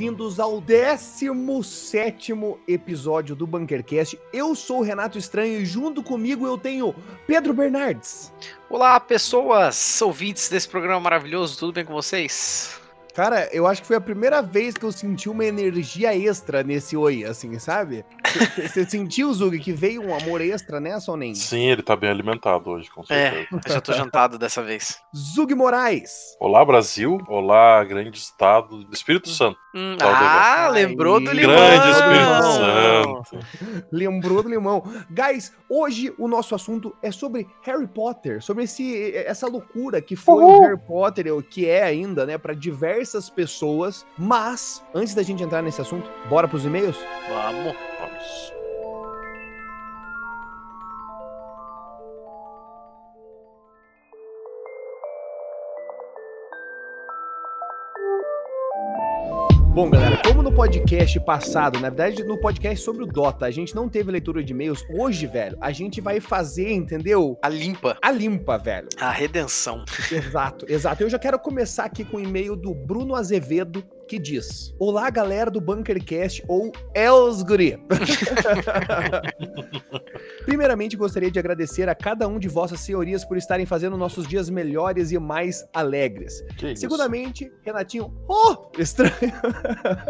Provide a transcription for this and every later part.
bem-vindos ao 17 episódio do Bunkercast. Eu sou o Renato Estranho e junto comigo eu tenho Pedro Bernardes. Olá, pessoas ouvintes desse programa maravilhoso, tudo bem com vocês? Cara, eu acho que foi a primeira vez que eu senti uma energia extra nesse oi, assim, sabe? Você sentiu, Zug, que veio um amor extra nessa ou nem? Sim, ele tá bem alimentado hoje, com certeza. É, eu já tô jantado dessa vez. Zug Moraes. Olá, Brasil. Olá, grande estado do Espírito Santo. Hum, ah, lembrou do limão. Grande Espírito Santo. Lembrou do limão. Guys, hoje o nosso assunto é sobre Harry Potter, sobre esse, essa loucura que foi o Harry Potter, o que é ainda, né, para diversas pessoas. Mas, antes da gente entrar nesse assunto, bora pros e-mails? Vamos. Bom, galera, como no podcast passado, na verdade, no podcast sobre o Dota, a gente não teve leitura de e-mails, hoje, velho, a gente vai fazer, entendeu? A limpa. A limpa, velho. A redenção. Exato, exato. Eu já quero começar aqui com o e-mail do Bruno Azevedo, que diz: Olá, galera do Bunkercast ou Els Guri. Primeiramente, gostaria de agradecer a cada um de vossas senhorias por estarem fazendo nossos dias melhores e mais alegres. Que isso? Segundamente, Renatinho, oh, estranho.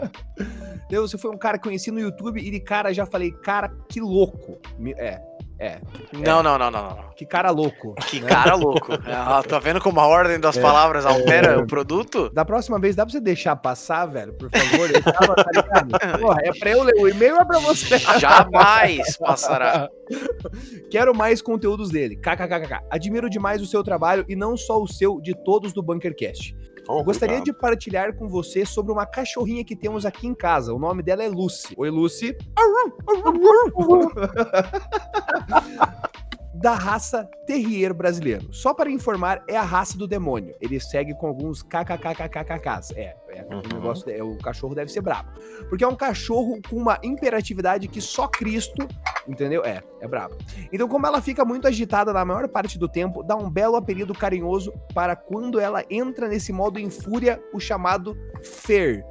Deus, você foi um cara que conheci no YouTube e de cara já falei, cara, que louco. É, é, Não, não, não, não, não. que cara louco. Que né? cara louco. Ah, tá vendo como a ordem das palavras altera o produto? Da próxima vez, dá pra você deixar passar, velho, por favor? Eu tava, tá ligado? Porra, é pra eu ler o e-mail ou é pra você? Jamais passará. Quero mais conteúdos dele. KKKK. Admiro demais o seu trabalho e não só o seu, de todos do Bunkercast. Oh, Gostaria obrigado. de partilhar com você sobre uma cachorrinha que temos aqui em casa. O nome dela é Lucy. Oi, Lucy. Da raça Terrier brasileiro. Só para informar, é a raça do demônio. Ele segue com alguns kkkkkkks. É, é, o Uhum. negócio, é, o cachorro deve ser brabo. Porque é um cachorro com uma imperatividade que só Cristo, entendeu? É, é brabo. Então, como ela fica muito agitada na maior parte do tempo, dá um belo apelido carinhoso para quando ela entra nesse modo em fúria, o chamado Fer.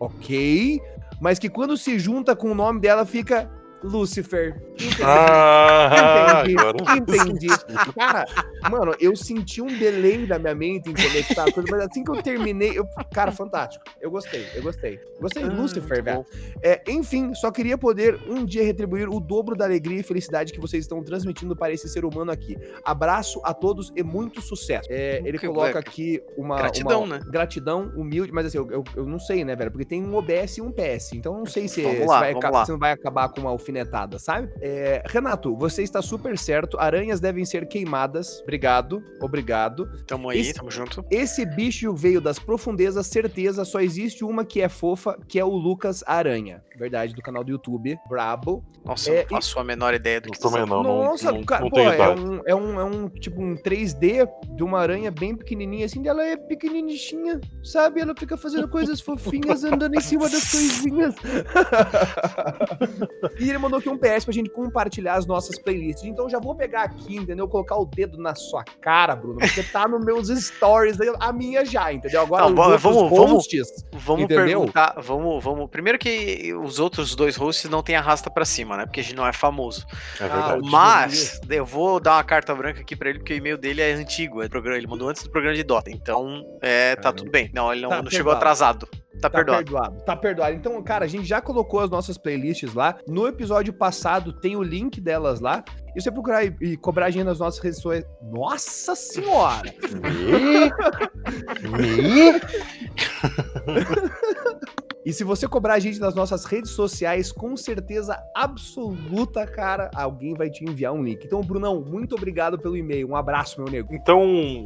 Ok? Mas que quando se junta com o nome dela fica Lucifer. Entendi. Ah, Entendi, agora entendi. Cara, mano, eu senti um delay na minha mente em conectar a coisa, mas assim que eu terminei, eu, cara, fantástico. Eu gostei, eu gostei. Gostei de Ah, Lucifer, velho. É, enfim, só queria poder um dia retribuir o dobro da alegria e felicidade que vocês estão transmitindo para esse ser humano aqui. Abraço a todos e muito sucesso. É, ele Que coloca aqui uma. Gratidão, uma né? Gratidão, humilde, mas assim, eu, eu, eu não sei, né, velho? Porque tem um OBS e um PS. Então eu não sei se, Vamos se lá, vai, vamos aca- lá. se não vai acabar com uma alfinetada, sabe? É, Renato, você está super certo. Aranhas devem ser queimadas. Obrigado, obrigado. Tamo aí, Esse- tamo junto. Esse bicho veio das profundezas, certeza. Só existe uma que é fofa, que é o Lucas Aranha. Verdade, do canal do YouTube. Brabo. Nossa, É, eu não faço a menor ideia do Eu que também não, não, Nossa, não, cara, não pô, é um, é, um, é um tipo um 3D de uma aranha bem pequenininha, assim, ela é pequenininha, sabe? Ela fica fazendo coisas fofinhas, andando em cima das coisinhas. e mandou aqui um PS pra gente compartilhar as nossas playlists. Então já vou pegar aqui, entendeu? Colocar o dedo na sua cara, Bruno, porque tá nos meus stories, aí, a minha já, entendeu? Agora Não, os vamos- vamos- vamos- hosts, Vamos Entendeu? perguntar, vamos, vamos. Primeiro que os outros dois hosts não tem arrasta pra cima, né? Porque a gente não é famoso. É Ah, verdade. o- Mas eu vou dar uma carta branca aqui pra ele, porque o e-mail dele é antigo. É programa, ele mandou antes do programa de Dota. Então, é, tá Caramba. tudo bem. Não, ele não, Tá não chegou atrasado. Tá, Tá perdoado. perdoado. Tá perdoado. Então, cara, a gente já colocou as nossas playlists lá. No episódio passado tem o link delas lá. E você procurar e, e cobrar a gente nas nossas redes sociais. Nossa senhora! E se você cobrar a gente nas nossas redes sociais, com certeza absoluta, cara, alguém vai te enviar um link. Então, Brunão, muito obrigado pelo e-mail. Um abraço, meu nego. Então,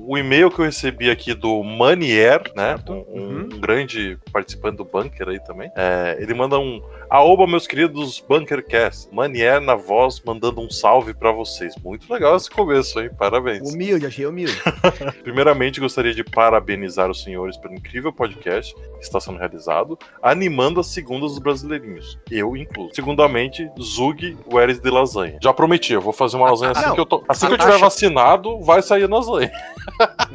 o e-mail que eu recebi aqui do Manier, né? Um, um Uhum. grande participante do Bunker aí também. é, ele manda um. Aoba, meus queridos Bunkercast. Manier na voz, mandando um salve pra vocês. Muito legal esse começo, hein? Parabéns. Humilde, achei humilde. Primeiramente, gostaria de parabenizar os senhores pelo incrível podcast que está sendo realizado. animando as segundas dos brasileirinhos. Eu incluso. Segundamente, Zug Where's de lasanha. Já prometi, eu vou fazer uma lasanha assim Não. que eu tô. Assim que eu tiver Acha- vacinado, vai sair a lasanha.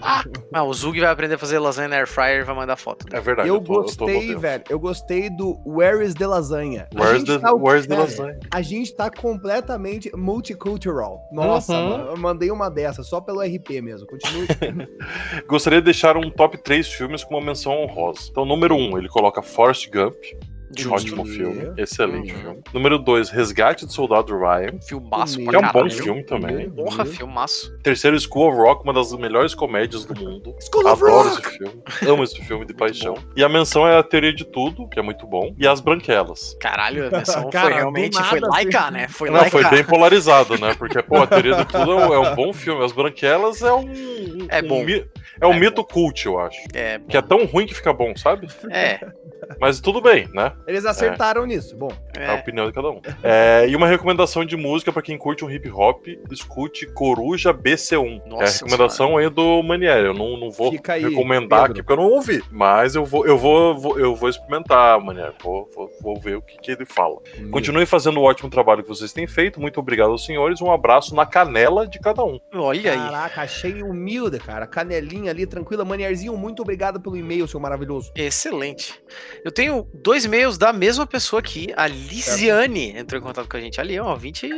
Ah, o Zug vai aprender a fazer lasanha na air fryer e vai mandar foto. É verdade. Eu tô- tô gostei, modelo. velho. Eu gostei do Where is the Lasanha. A Where's gente the, tá- where's the cara, lasanha? A gente tá completamente multicultural. Nossa, Uhum. mano, eu mandei uma dessa só pelo RP mesmo. Continue. Gostaria de deixar um top 3 filmes com uma menção honrosa. Então, número 1, ele coloca Forrest Gump. Justo. Ótimo filme. Excelente Uhum. filme. Número 2, Resgate do Soldado Ryan. Filmaço Que pra Que é um bom filme também. Porra, filmaço. Terceiro, School of Rock, uma das melhores comédias do mundo. School of Adoro Rock! esse filme. Amo esse filme de paixão. E a menção é a Teoria de Tudo, que é muito bom. E As Branquelas. Caralho, a menção Cara, foi realmente. nada Foi laica, foi- né? Foi Não, laica. foi bem polarizado, né? Porque, pô, a Teoria de Tudo é um, é um bom filme. As Branquelas é um. um- É bom. um mi- é um É mito cult, eu acho. É, Que é tão ruim que fica bom, sabe? é, Mas tudo bem, né? Eles acertaram nisso. Bom, É a é. opinião de cada um. É, e uma recomendação de música pra quem curte um hip hop, escute Coruja BC1. Nossa é a recomendação aí do Manieri. Eu não, não vou aí, recomendar Pedro. aqui porque eu não ouvi. Mas eu vou, eu vou, vou- eu vou experimentar, Manieri. Vou, vou, vou ver o que, que ele fala. Continue fazendo o ótimo trabalho que vocês têm feito. Muito obrigado aos senhores. Um abraço na canela de cada um. Olha aí. Caraca, achei humilde, cara. Canelinha ali, tranquila. Manierzinho, muito obrigado pelo e-mail, seu maravilhoso. Excelente. Eu tenho dois e-mails da mesma pessoa aqui, a Lisiane entrou em contato com a gente ali, ó, 20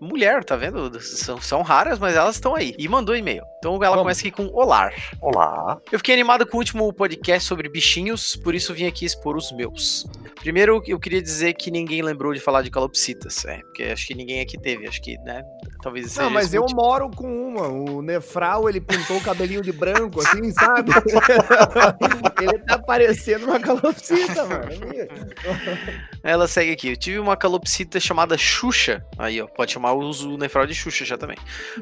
mulher, tá vendo? São, são raras, mas elas estão aí. E mandou e-mail. Então ela Vamos. começa aqui com Olá. Olá. Eu fiquei animado com o último podcast sobre bichinhos, por isso vim aqui expor os meus. Primeiro, eu queria dizer que ninguém lembrou de falar de calopsitas, é, porque acho que ninguém aqui teve, acho que, né, talvez seja Não, mas eu moro com uma. O Nefral, ele pintou o cabelinho de branco, assim, sabe? ele tá parecendo uma calopsita, mano. Ela segue aqui. Eu tive uma calopsita chamada Xuxa. Aí, ó. Pode chamar o o Nefral de Xuxa já também.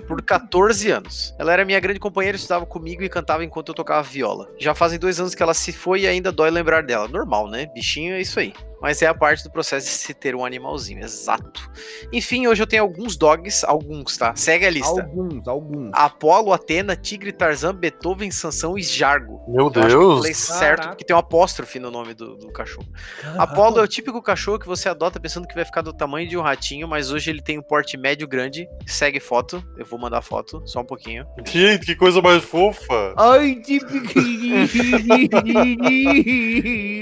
Por 14 anos. Ela era minha grande companheira, estudava comigo e cantava enquanto eu tocava viola. Já fazem dois anos que ela se foi e ainda dói lembrar dela. Normal, né? Bichinho é isso aí. Mas é a parte do processo de se ter um animalzinho, exato. Enfim, hoje eu tenho alguns dogs, alguns, tá? Segue a lista. Alguns, alguns. Apolo, Atena, Tigre, Tarzan, Beethoven, Sansão e Jargo. Meu Eu acho que eu Deus. falei certo, Caraca. porque tem um apóstrofe no nome do, do cachorro. Apolo é o típico cachorro que você adota pensando que vai ficar do tamanho de um ratinho, mas hoje ele tem um porte médio grande. Segue foto. Eu vou mandar foto, só um pouquinho. Gente, que coisa mais fofa. Ai, de pequenininho.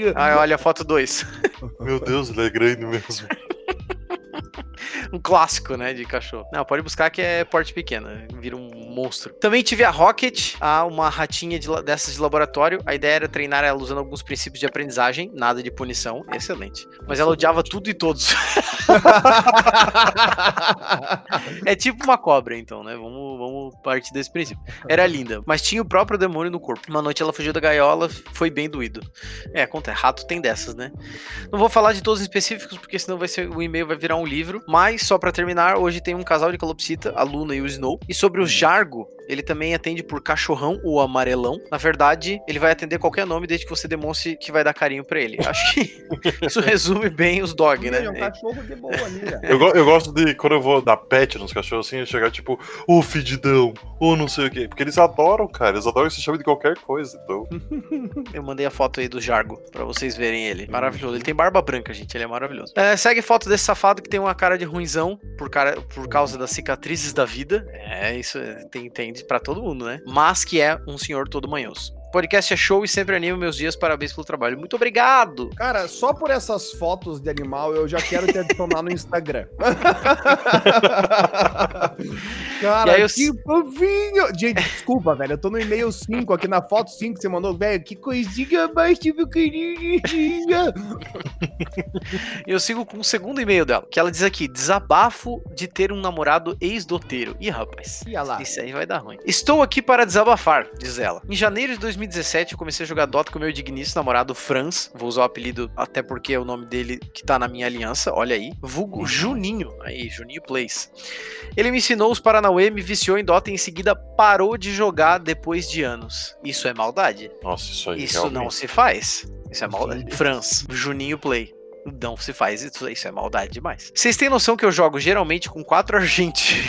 Ah, olha a foto 2. Meu Deus, ele é grande mesmo. um clássico, né, de cachorro. Não, pode buscar que é porte pequeno, vira um monstro. Também tive a Rocket, uma ratinha de dessas de laboratório. A ideia era treinar ela usando alguns princípios de aprendizagem, nada de punição. Excelente. Mas ela odiava tudo e todos. É tipo uma cobra, então, né? Vamos, vamos partir desse princípio. Era linda, mas tinha o próprio demônio no corpo. Uma noite ela fugiu da gaiola, foi bem doído. É, acontece. Rato tem dessas, né? Não vou falar de todos os específicos, porque senão vai ser, o e-mail vai virar um livro. Mas, só pra terminar, hoje tem um casal de calopsita, a Luna e o Snow. E sobre o Jargo, ele também atende por cachorrão ou amarelão. Na verdade, ele vai atender qualquer nome desde que você demonstre que vai dar carinho pra ele. Acho que isso resume bem os dog, né? É um cachorro de boa ali, né? Eu, go- eu gosto de, quando eu vou dar pet nos cachorros assim, eu chegar tipo, ô fedidão, ou não sei o quê. Porque eles adoram, cara. Eles adoram que se chame de qualquer coisa. Então, Eu mandei a foto aí do Jargo pra vocês verem ele. Maravilhoso. Ele tem barba branca, gente. Ele é maravilhoso. É, segue foto desse safado que tem uma cara de ruinzão por, cara, por causa das cicatrizes da vida. É, isso é- tem, tem pra todo mundo, né? Mas que é um senhor todo manhoso. Podcast é show e sempre anima meus dias. Parabéns pelo trabalho. Muito obrigado. Cara, só por essas fotos de animal eu já quero te adicionar no Instagram. Cara, E aí eu- que fofinho! Gente, desculpa, velho. Eu tô no e-mail 5 aqui na foto 5 que você mandou. Velho, que coisinha mais tipo queridinha. E eu sigo com o segundo e-mail dela, que ela diz aqui: desabafo de ter um namorado ex-doteiro. Ih, rapaz. Ia lá. Isso aí vai dar ruim. Estou aqui para desabafar, diz ela. Em janeiro de 2017, eu comecei a jogar Dota com meu digníssimo namorado Franz. Vou usar o apelido até porque é o nome dele que tá na minha aliança. Olha aí. Vulgo Juninho. Aí, Juninho Plays. Ele me ensinou os Paranauê, me viciou em Dota e em seguida parou de jogar depois de anos. Isso é maldade? nossa, isso aí Isso realmente. não se faz. Isso é maldade. Franz, Juninho Play. Não se faz isso, isso é maldade demais. Vocês têm noção que eu jogo geralmente com quatro argentinos.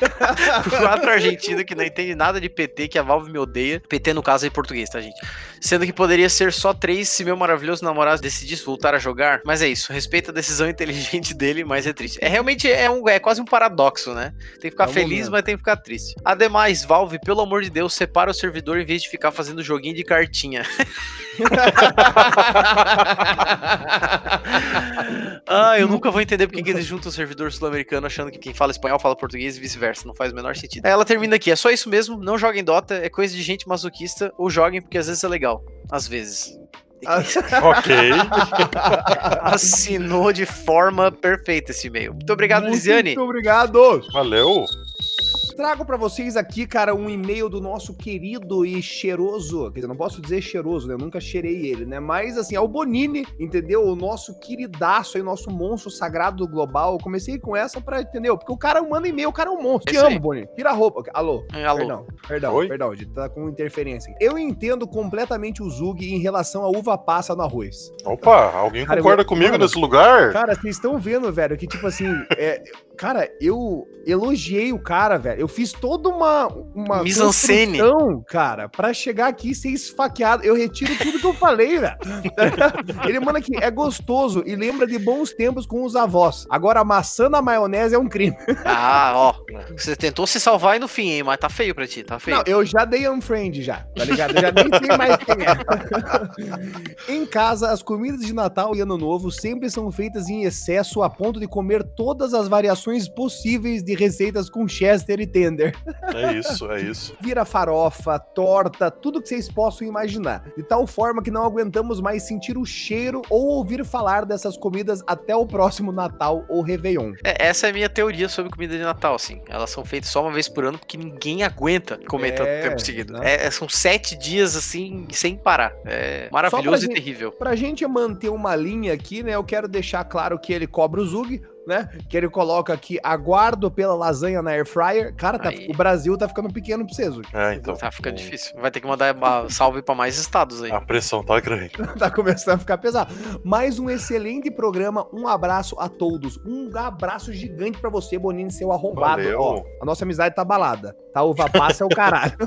quatro argentinos que não entendem nada de PT, que a Valve me odeia. PT no caso é em português, tá, gente? Sendo que poderia ser só três se meu maravilhoso namorado decidisse voltar a jogar. Mas é isso, respeita a decisão inteligente dele, mas é triste. É realmente é, um, é quase um paradoxo, né? Tem que ficar é um feliz, momento. mas tem que ficar triste. Ademais, Valve, pelo amor de Deus, separa o servidor em vez de ficar fazendo joguinho de cartinha. ah, eu nunca vou entender porque que eles juntam o servidor sul-americano achando que quem fala espanhol fala português e vice-versa. Não faz o menor sentido. Aí ela termina aqui. É só isso mesmo. Não joguem Dota. É coisa de gente masoquista. Ou joguem porque às vezes é legal. Às vezes. ok. Assinou de forma perfeita esse e-mail. Muito obrigado, Muito Lisiane. Muito obrigado. Valeu trago para vocês aqui, cara, um e-mail do nosso querido e cheiroso, quer dizer, não posso dizer cheiroso, né? Eu nunca cheirei ele, né? Mas assim, é o Bonini, entendeu? O nosso queridaço aí, nosso monstro sagrado do global. Eu comecei com essa para entendeu? Porque o cara manda e-mail, o cara é um monstro. Te amo, Bonini. Tira a roupa. Alô. É, alô. Perdão, perdão, Oi? perdão, tá com interferência. Eu entendo completamente o Zug em relação à uva passa no arroz. Opa, alguém cara, concorda eu, comigo mano, nesse lugar? Cara, vocês estão vendo, velho, que tipo assim, é, cara, eu elogiei o cara, velho. Eu fiz toda uma uma mise-en-scène, cara, para chegar aqui e ser esfaqueado. Eu retiro tudo que eu falei, velho. Ele manda aqui, é gostoso e lembra de bons tempos com os avós. Agora maçã na maionese é um crime. Ah, ó. Você tentou se salvar aí no fim, hein, mas tá feio pra ti, tá feio. Não, eu já dei unfriend já, tá ligado? Eu já nem sei mais quem é. em casa, as comidas de Natal e Ano Novo sempre são feitas em excesso a ponto de comer todas as variações possíveis de receitas com Chester e Tender. É isso, é isso. Vira farofa, torta, tudo que vocês possam imaginar. De tal forma que não aguentamos mais sentir o cheiro ou ouvir falar dessas comidas até o próximo Natal ou Réveillon. É, essa é a minha teoria sobre comida de Natal, assim. Elas são feitas só uma vez por ano porque ninguém aguenta comer é, tanto tempo seguido. É, são sete dias, assim, sem parar. É maravilhoso e gente, terrível. Pra gente manter uma linha aqui, né, eu quero deixar claro que ele cobra o Zug, né? Que ele coloca aqui, aguardo pela lasanha na air fryer. Cara, tá, o Brasil tá ficando pequeno pra vocês. É, então. Tá ficando difícil. Vai ter que mandar salve pra mais estados aí. A pressão tá grande. tá começando a ficar pesado. Mais um excelente programa. Um abraço a todos. Um abraço gigante pra você, Bonini, seu arrombado. Valeu. Ó, a nossa amizade tá balada. Tá? Uva passa é o caralho.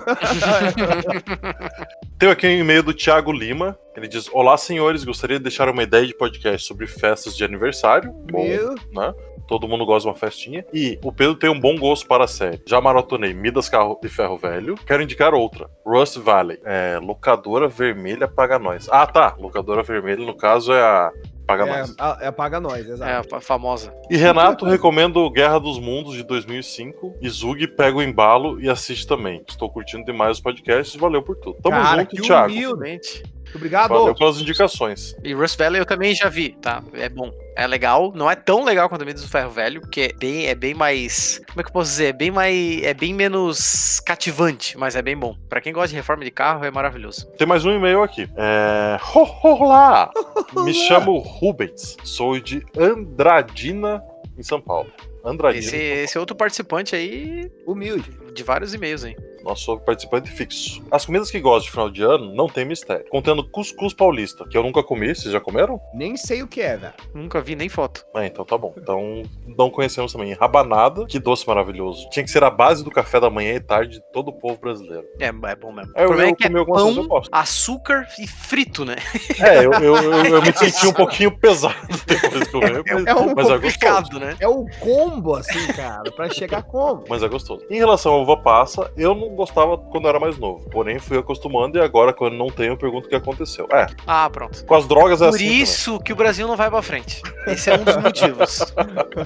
Tem aqui um e-mail do Thiago Lima. Ele diz: Olá, senhores. Gostaria de deixar uma ideia de podcast sobre festas de aniversário. Bom, Meu. né? Todo mundo gosta de uma festinha. E o Pedro tem um bom gosto para a série. Já maratonei Midas Carro de Ferro Velho. Quero indicar outra. Rust Valley. É, locadora Vermelha Paga Nós. Ah, tá. Locadora Vermelha, no caso, é a Paga é, Nós. A, é Paga Nós, exato. É a famosa. E Renato recomendo Guerra dos Mundos de 2005. E Zug pega o embalo e assiste também. Estou curtindo demais os podcasts. Valeu por tudo. Tamo Cara, junto, Thiago. Humilde. Obrigado. Valeu pelas indicações. E Rust Valley eu também já vi, tá? É bom. É legal, não é tão legal quanto a Midas do Ferro Velho, porque é bem, é bem mais. Como é que eu posso dizer? É bem mais. É bem menos cativante, mas é bem bom. Pra quem gosta de reforma de carro, é maravilhoso. Tem mais um e-mail aqui. É. Olá! Me chamo Rubens, sou de Andradina, em São Paulo. Andradina. Esse, esse outro participante aí. Humilde. De vários e-mails, hein? Nosso participante fixo. As comidas que gosto de final de ano não tem mistério. Contendo cuscuz paulista, que eu nunca comi, vocês já comeram? Nem sei o que é, velho. Nunca vi nem foto. Ah, então tá bom. Então não conhecemos também. Rabanada, que doce maravilhoso. Tinha que ser a base do café da manhã e tarde de todo o povo brasileiro. É, é bom mesmo. É, eu, eu, é que é pão, açúcar e frito, né? É, eu, eu, eu, eu me senti um pouquinho pesado depois de comer, mas, é, um mas é gostoso. né? É o combo, assim, cara, pra chegar como. Mas é gostoso. Em relação à uva passa, eu não gostava quando eu era mais novo. Porém, fui acostumando e agora, quando não tenho, eu pergunto o que aconteceu. É. Ah, pronto. Com as drogas é Por assim. Por isso também. que o Brasil não vai pra frente. Esse é um dos motivos.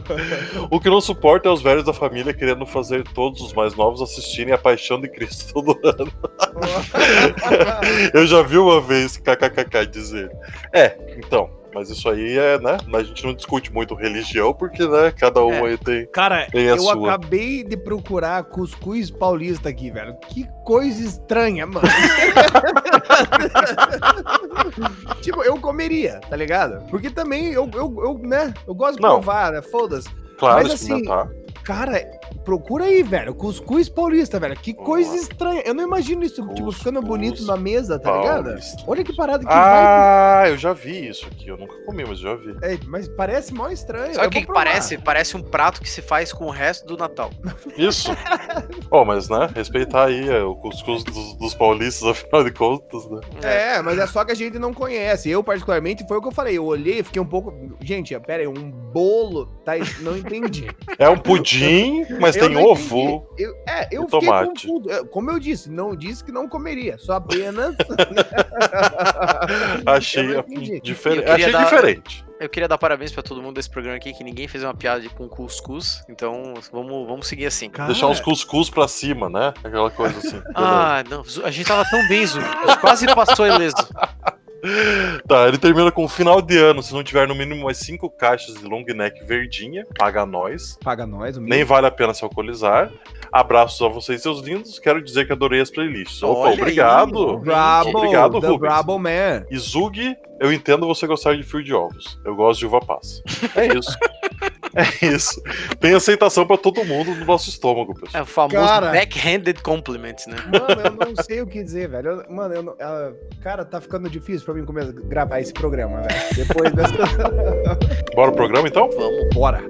o que não suporta é os velhos da família querendo fazer todos os mais novos assistirem a Paixão de Cristo todo ano. eu já vi uma vez kkkk dizer. É, então. Mas isso aí é, né? A gente não discute muito religião, porque, né, cada um é. aí tem. Cara, tem eu sua. acabei de procurar cuscuz paulista aqui, velho. Que coisa estranha, mano. tipo, eu comeria, tá ligado? Porque também eu, eu, eu né, eu gosto de não. provar, né? Foda-se. Claro, Mas assim, cara, procura aí, velho. Cuscuz paulista, velho. Que coisa estranha. Eu não imagino isso, tipo, ficando Cuscuz bonito na mesa, tá ligado? paulista. Olha que parada que vai. Ah, eu já vi isso aqui. Eu nunca comi, mas já vi. É, mas parece mó estranho. Sabe o que, que parece? Parece um prato que se faz com o resto do Natal. Isso. Ó, mas né, respeitar aí é, o cuscuz dos, dos paulistas, afinal de contas, né? É, mas é só que a gente não conhece. Eu, particularmente, foi o que eu falei. Eu olhei e fiquei um pouco. Gente, pera aí, um bolo. Tá... Não entendi. É um pudim, mas Eu tem ovo. Eu- é, eu e fiquei tomate. confuso. Eu- Como eu disse, não disse que não comeria. Só apenas. Achei diferente. Eu queria Achei dar- diferente. Eu queria dar parabéns pra todo mundo desse programa aqui, que ninguém fez uma piada com cuscuz. Então vamos, vamos seguir assim. Cara, Deixar uns cuscuz pra cima, né? Aquela coisa assim. Ah, não. A gente tava tão bem, gente quase passou ileso. Tá, ele termina com final de ano. Se não tiver no mínimo mais cinco caixas de long neck verdinha, paga nós. Paga nós, o Nem vale a pena se alcoolizar. Abraços a vocês, seus lindos. Quero dizer que adorei as playlists. Opa, Olha aí, obrigado. Brabo, Obrigado, the Rubens. Brabo Man. E Zug, eu entendo você gostar de fio de ovos. Eu gosto de uva passa. É isso. é isso. Tem aceitação pra todo mundo no nosso estômago, É pessoal. o famoso Cara. backhanded compliment, né? Mano, eu não sei o que dizer, velho. Eu- mano, eu não- ah, cara, tá ficando difícil pra mim começar a gravar esse programa, velho. Depois dessa. Bora pro programa então? Vamos. Bora.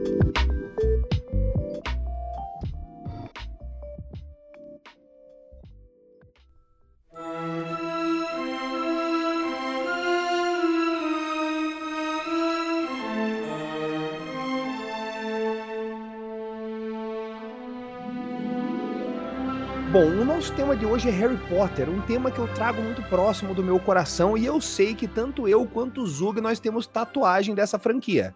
Bom, o nosso tema de hoje é Harry Potter, um tema que eu trago muito próximo do meu coração e eu sei que tanto eu quanto o Zug nós temos tatuagem dessa franquia.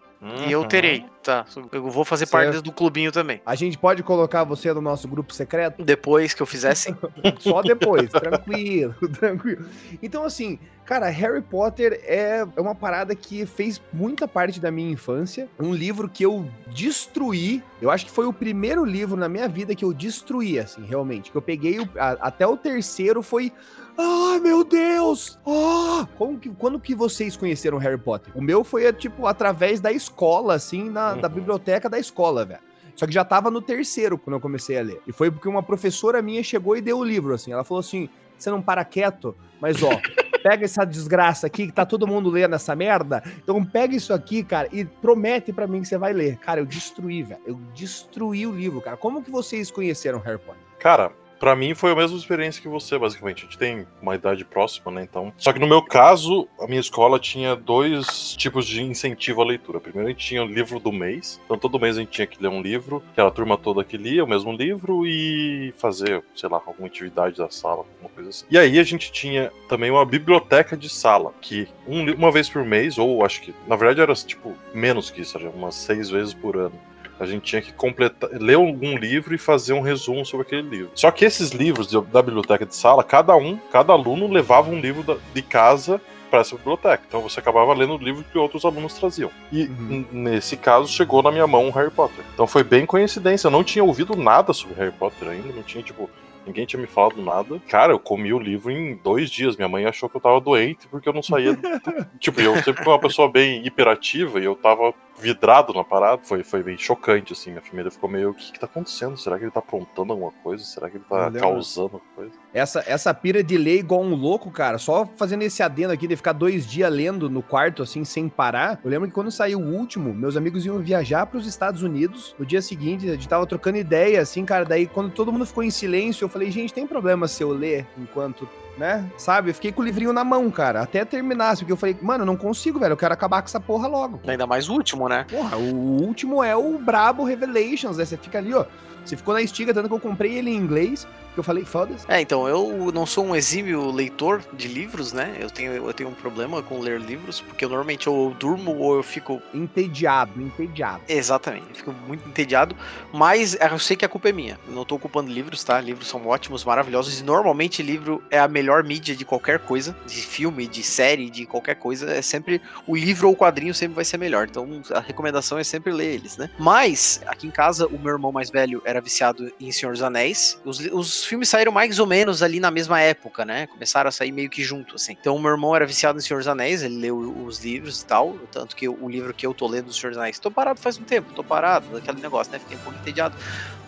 E eu Uhum. terei, tá? Eu vou fazer Certo. parte do clubinho também. A gente pode colocar você no nosso grupo secreto? Depois que eu fizesse. Só depois, tranquilo, tranquilo. Então, assim, cara, Harry Potter é é uma parada que fez muita parte da minha infância. Um livro que eu destruí. Eu acho que foi o primeiro livro na minha vida que eu destruí, assim, realmente. Que eu peguei o- a- até o terceiro foi. Ah, meu Deus! Ah! Como que, quando que vocês conheceram Harry Potter? O meu foi, tipo, através da escola, assim, na, da Uhum. biblioteca da escola, velho. Só que já tava no terceiro quando eu comecei a ler. E foi porque uma professora minha chegou e deu o livro, assim. Ela falou assim: você não para quieto, mas ó, pega essa desgraça aqui que tá todo mundo lendo essa merda. Então pega isso aqui, cara, e promete pra mim que você vai ler. Cara, eu destruí, velho. Eu destruí o livro, cara. Como que vocês conheceram Harry Potter? Cara, pra mim foi a mesma experiência que você, basicamente. A gente tem uma idade próxima, né? Então. Só que no meu caso, a minha escola tinha dois tipos de incentivo à leitura. Primeiro, a gente tinha o livro do mês. Então, todo mês a gente tinha que ler um livro, que a turma toda que lia o mesmo livro e fazer, sei lá, alguma atividade da sala, alguma coisa assim. E aí a gente tinha também uma biblioteca de sala, que um uma vez por mês, ou acho que, na verdade, era tipo menos que isso, era umas seis vezes por ano. A gente tinha que completar, ler algum livro e fazer um resumo sobre aquele livro. Só que esses livros de- da biblioteca de sala, cada um, cada aluno levava um livro da- de casa para essa biblioteca. Então você acabava lendo o livro que outros alunos traziam. E Uhum. nesse caso chegou na minha mão o Harry Potter. Então foi bem coincidência. Eu não tinha ouvido nada sobre Harry Potter ainda, não tinha tipo Ninguém tinha me falado nada. Cara, eu comi o livro em dois dias. Minha mãe achou que eu tava doente porque eu não saía. tipo, eu sempre fui uma pessoa bem hiperativa e eu tava vidrado na parada. Foi, foi bem chocante, assim. Minha família ficou meio: o que que tá acontecendo? Será que ele tá aprontando alguma coisa? Será que ele tá Olha, causando alguma coisa? Essa, essa pira de ler igual um louco, cara, só fazendo esse adendo aqui de ficar dois dias lendo no quarto, assim, sem parar. Eu lembro que quando saiu o último, meus amigos iam viajar para os Estados Unidos. No dia seguinte, a gente tava trocando ideia, assim, cara. Daí, quando todo mundo ficou em silêncio, eu falei, gente, tem problema se eu ler enquanto. Né? Sabe? Eu fiquei com o livrinho na mão, cara, até terminasse, porque eu falei, mano, eu não consigo, velho, eu quero acabar com essa porra logo. Ainda mais o último, né? Porra, o último é o Brabo Revelations, né? Você fica ali, ó. Você ficou na estiga, tanto que eu comprei ele em inglês, que eu falei, foda-se. É, então, eu não sou um exímio leitor de livros, né? Eu tenho, eu tenho um problema com ler livros, porque eu, normalmente ou eu durmo ou eu fico. Entediado, entediado. Exatamente, eu fico muito entediado. Mas eu sei que a culpa é minha. Eu não tô ocupando livros, tá? Livros são ótimos, maravilhosos. E normalmente livro é a melhor mídia de qualquer coisa, de filme, de série, de qualquer coisa. É sempre. O livro ou o quadrinho sempre vai ser melhor. Então a recomendação é sempre ler eles, né? Mas, aqui em casa, o meu irmão mais velho era viciado em Senhor dos Anéis. Os, os filmes saíram mais ou menos ali na mesma época, né? Começaram a sair meio que junto, assim. Então o meu irmão era viciado em Senhor dos Anéis, ele leu os livros e tal. Tanto que o livro que eu tô lendo do Senhor dos Anéis, tô parado faz um tempo, tô parado, aquele negócio, né? Fiquei um pouco entediado.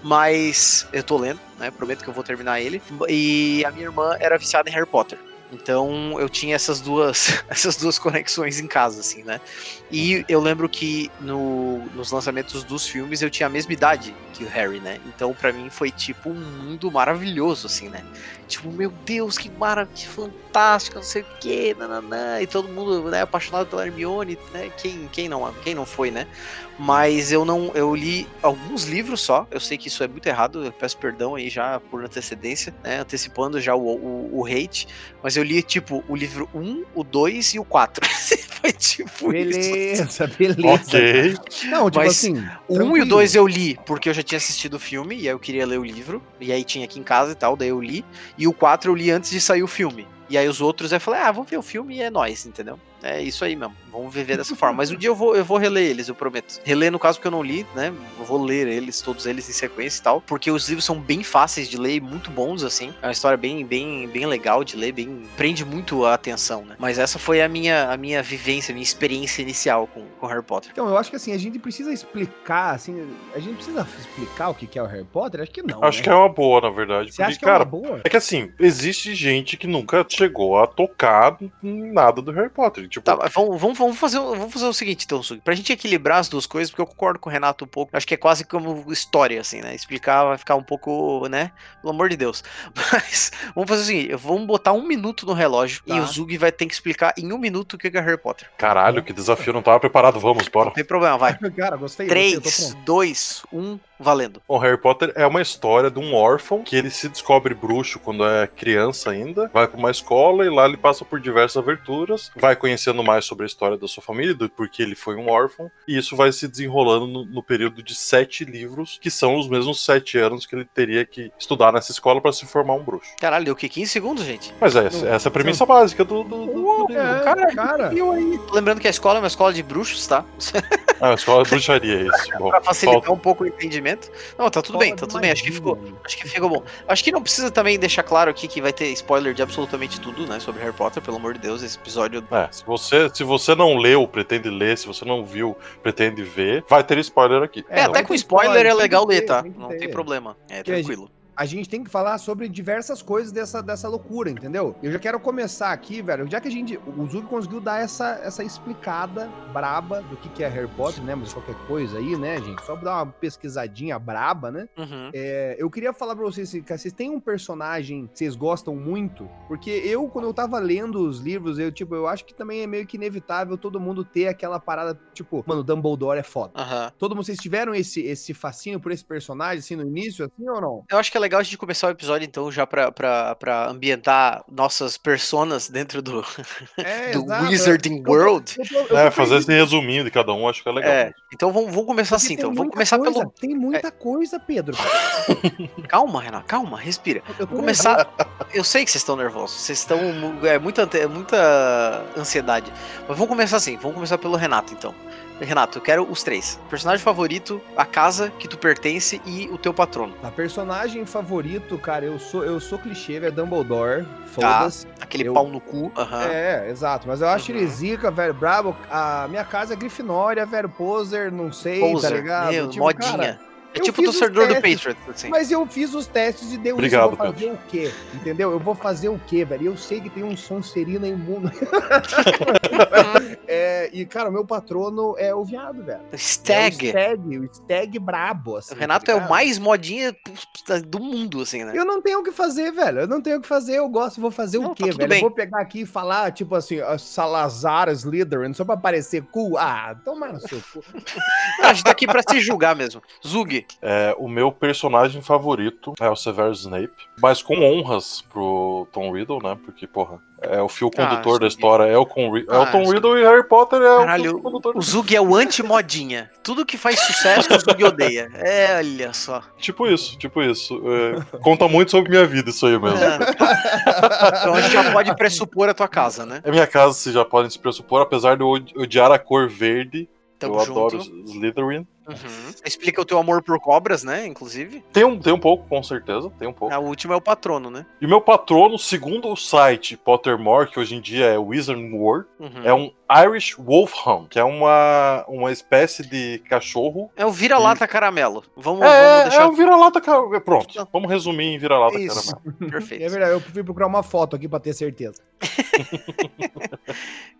Mas eu tô lendo, né? Prometo que eu vou terminar ele. E a minha irmã era viciada em Harry Potter. Então eu tinha essas duas, essas duas conexões em casa, assim, né? E eu lembro que no, nos lançamentos dos filmes eu tinha a mesma idade que o Harry, né? Então para mim foi tipo um mundo maravilhoso, assim, né? Tipo, meu Deus, que maravilha, fantástico, não sei o que, nananã, e todo mundo né, apaixonado pela Hermione, né? Quem, quem, não, quem não foi, né? Mas eu não, eu li alguns livros só, eu sei que isso é muito errado, eu peço perdão aí já por antecedência, né? Antecipando já o, o, o hate, mas eu li tipo o livro 1, o 2 e o 4. foi tipo beleza, isso. beleza. Ok. Não, tipo Mas assim. O 1 e o tranquilo. 2 eu li porque eu já tinha assistido o filme e aí eu queria ler o livro. E aí tinha aqui em casa e tal, daí eu li. E o 4 eu li antes de sair o filme. E aí os outros eu falei, ah, vamos ver o filme e é nóis, entendeu? É isso aí mesmo. Vamos viver dessa forma. Mas um dia eu vou, eu vou reler eles, eu prometo. Reler, no caso, porque eu não li, né? Eu vou ler eles, todos eles em sequência e tal. Porque os livros são bem fáceis de ler e muito bons, assim. É uma história bem, bem, bem legal de ler, bem. prende muito a atenção, né? Mas essa foi a minha, a minha vivência, a minha experiência inicial com, com Harry Potter. Então, eu acho que assim, a gente precisa explicar, assim, a gente precisa explicar o que que é o Harry Potter? Acho que não. Acho né? que é uma boa, na verdade. Você porque, acha que é uma cara, boa? é que assim, existe gente que nunca chegou a tocar em nada do Harry Potter. Tipo, Tá, mas vamos, vamos, vamos, fazer, o- vamos fazer o seguinte, então, Sugi. Pra gente equilibrar as duas coisas, porque eu concordo com o Renato um pouco. Acho que é quase como história, assim, né? Explicar vai ficar um pouco, né? Pelo amor de Deus. Mas vamos fazer o seguinte: vamos botar um minuto no relógio Tá. e o Zug vai ter que explicar em um minuto o que é Harry Potter. caralho, que desafio, não tava preparado. Vamos, bora. Não tem problema, vai. Cara, gostei. gostei, eu tô 3, pronto. 2, 1, valendo. Bom, Harry Potter é uma história de um órfão que ele se descobre bruxo quando é criança ainda, vai pra uma escola e lá ele passa por diversas aventuras, vai conhecendo mais sobre a história da sua família, do porquê ele foi um órfão, e isso vai se desenrolando no, no período de sete livros, que são os mesmos sete anos que ele teria que estudar nessa escola pra se formar um bruxo. Caralho, deu o quê? 15 segundos, gente? Mas é, essa, essa é a premissa básica do, do, do- do livro. É, cara, cara. Lembrando que a escola é uma escola de bruxos, tá? Ah, escola de bruxaria, é isso. Bom, pra facilitar falta- um pouco o entendimento. Não, tá tudo bem, tá tudo bem. Acho que ficou. Acho que ficou bom. Acho que não precisa também deixar claro aqui que vai ter spoiler de absolutamente tudo, né? Sobre Harry Potter, pelo amor de Deus, esse episódio. É, se você, se você não leu, pretende ler, se você não viu, pretende ver, vai ter spoiler aqui. É, não, até com spoiler ter, é legal ler, tá? Não tem problema. É, tranquilo. A gente tem que falar sobre diversas coisas dessa, dessa loucura, entendeu? Eu já quero começar aqui, velho. Já que a gente. O Zug conseguiu dar essa, essa explicada braba do que, que é Harry Potter, né? Mas qualquer coisa aí, né, gente? Só dar uma pesquisadinha braba, né? Uhum. É, eu queria falar pra vocês, assim, cara, vocês têm um personagem que vocês gostam muito? Porque eu, quando eu tava lendo os livros, eu, tipo, eu acho que também é meio que inevitável todo mundo ter aquela parada, tipo, mano, Dumbledore é foda. Aham. Todo mundo, vocês tiveram esse, esse fascínio por esse personagem, assim, no início, assim, ou não? Eu acho que é legal a gente começar o episódio, então, já pra ambientar nossas personas dentro do, É, do exato. Wizarding Eu World. eu eu tô É, fazer esse resuminho de cada um, acho que é legal. É, então vamos, vamos começar porque assim, tem então. Vamos muita começar coisa, pelo. Tem muita coisa, Pedro. Calma, Renato, calma, respira. Eu começar. Eu sei que vocês estão nervosos, vocês estão. É muita, ante- muita ansiedade. Mas vamos começar assim, vamos começar pelo Renato então. Renato, eu quero os três: personagem favorito, a casa que tu pertence e o teu patrono. A personagem favorito, cara, eu sou, eu sou clichê, velho, Dumbledore. Tá. Foda-se. Aquele Eu- pau no cu. Aham. É, exato. Mas eu acho Uhum. ele zica, velho, brabo. A minha casa é Grifinória, velho, poser, não sei, Poser, tá ligado? meu, Tipo, modinha. cara, é eu tipo o torcedor do Patriot, assim. Mas eu fiz os testes e deu Obrigado, isso. Eu vou fazer o quê? Entendeu? Eu vou fazer o quê, velho? Eu sei que tem um Sonserina imundo. é, e, cara, o meu patrono é o viado, velho. É o Stag. Stag, o Stag brabo, assim. O Renato tá é o mais modinha do mundo, assim, né? Eu não tenho o que fazer, velho. Eu não tenho o que fazer. Eu gosto, vou fazer Não, o tá quê, tudo velho? bem. Eu vou pegar aqui e falar, tipo assim, a Salazar Slytherin, só pra parecer cool. Ah, toma no seu cu. A gente tá aqui pra se julgar mesmo. Zug. É, o meu personagem favorito é o Severus Snape, mas com honras pro Tom Riddle, né? Porque, porra, é o fio condutor Ah, da história, é o, é o Ah, sim. Riddle e Harry Potter é o Caralho, fio condutor. O Zug é o anti-modinha. Tudo que faz sucesso, o Zug odeia. É, olha só. Tipo isso, tipo isso. É, conta muito sobre minha vida isso aí mesmo. Então a gente já pode pressupor a tua casa, né? É minha casa, vocês já podem se pressupor, apesar de eu odi- odiar a cor verde, Tamo eu junto. adoro Slytherin. Uhum. Explica o teu amor por cobras, né? Inclusive. Tem um, tem um pouco, com certeza. Tem um pouco. A última é o patrono, né? E meu patrono, segundo o site Pottermore, que hoje em dia é Wizard World, Uhum. é um Irish Wolfhound, que é uma, uma espécie de cachorro. É o vira-lata caramelo. Vamos, É, vamos é deixar um vira-lata. ca- Pronto, Então. vamos resumir em vira-lata caramelo. perfeito. É verdade, eu fui procurar uma foto aqui pra ter certeza.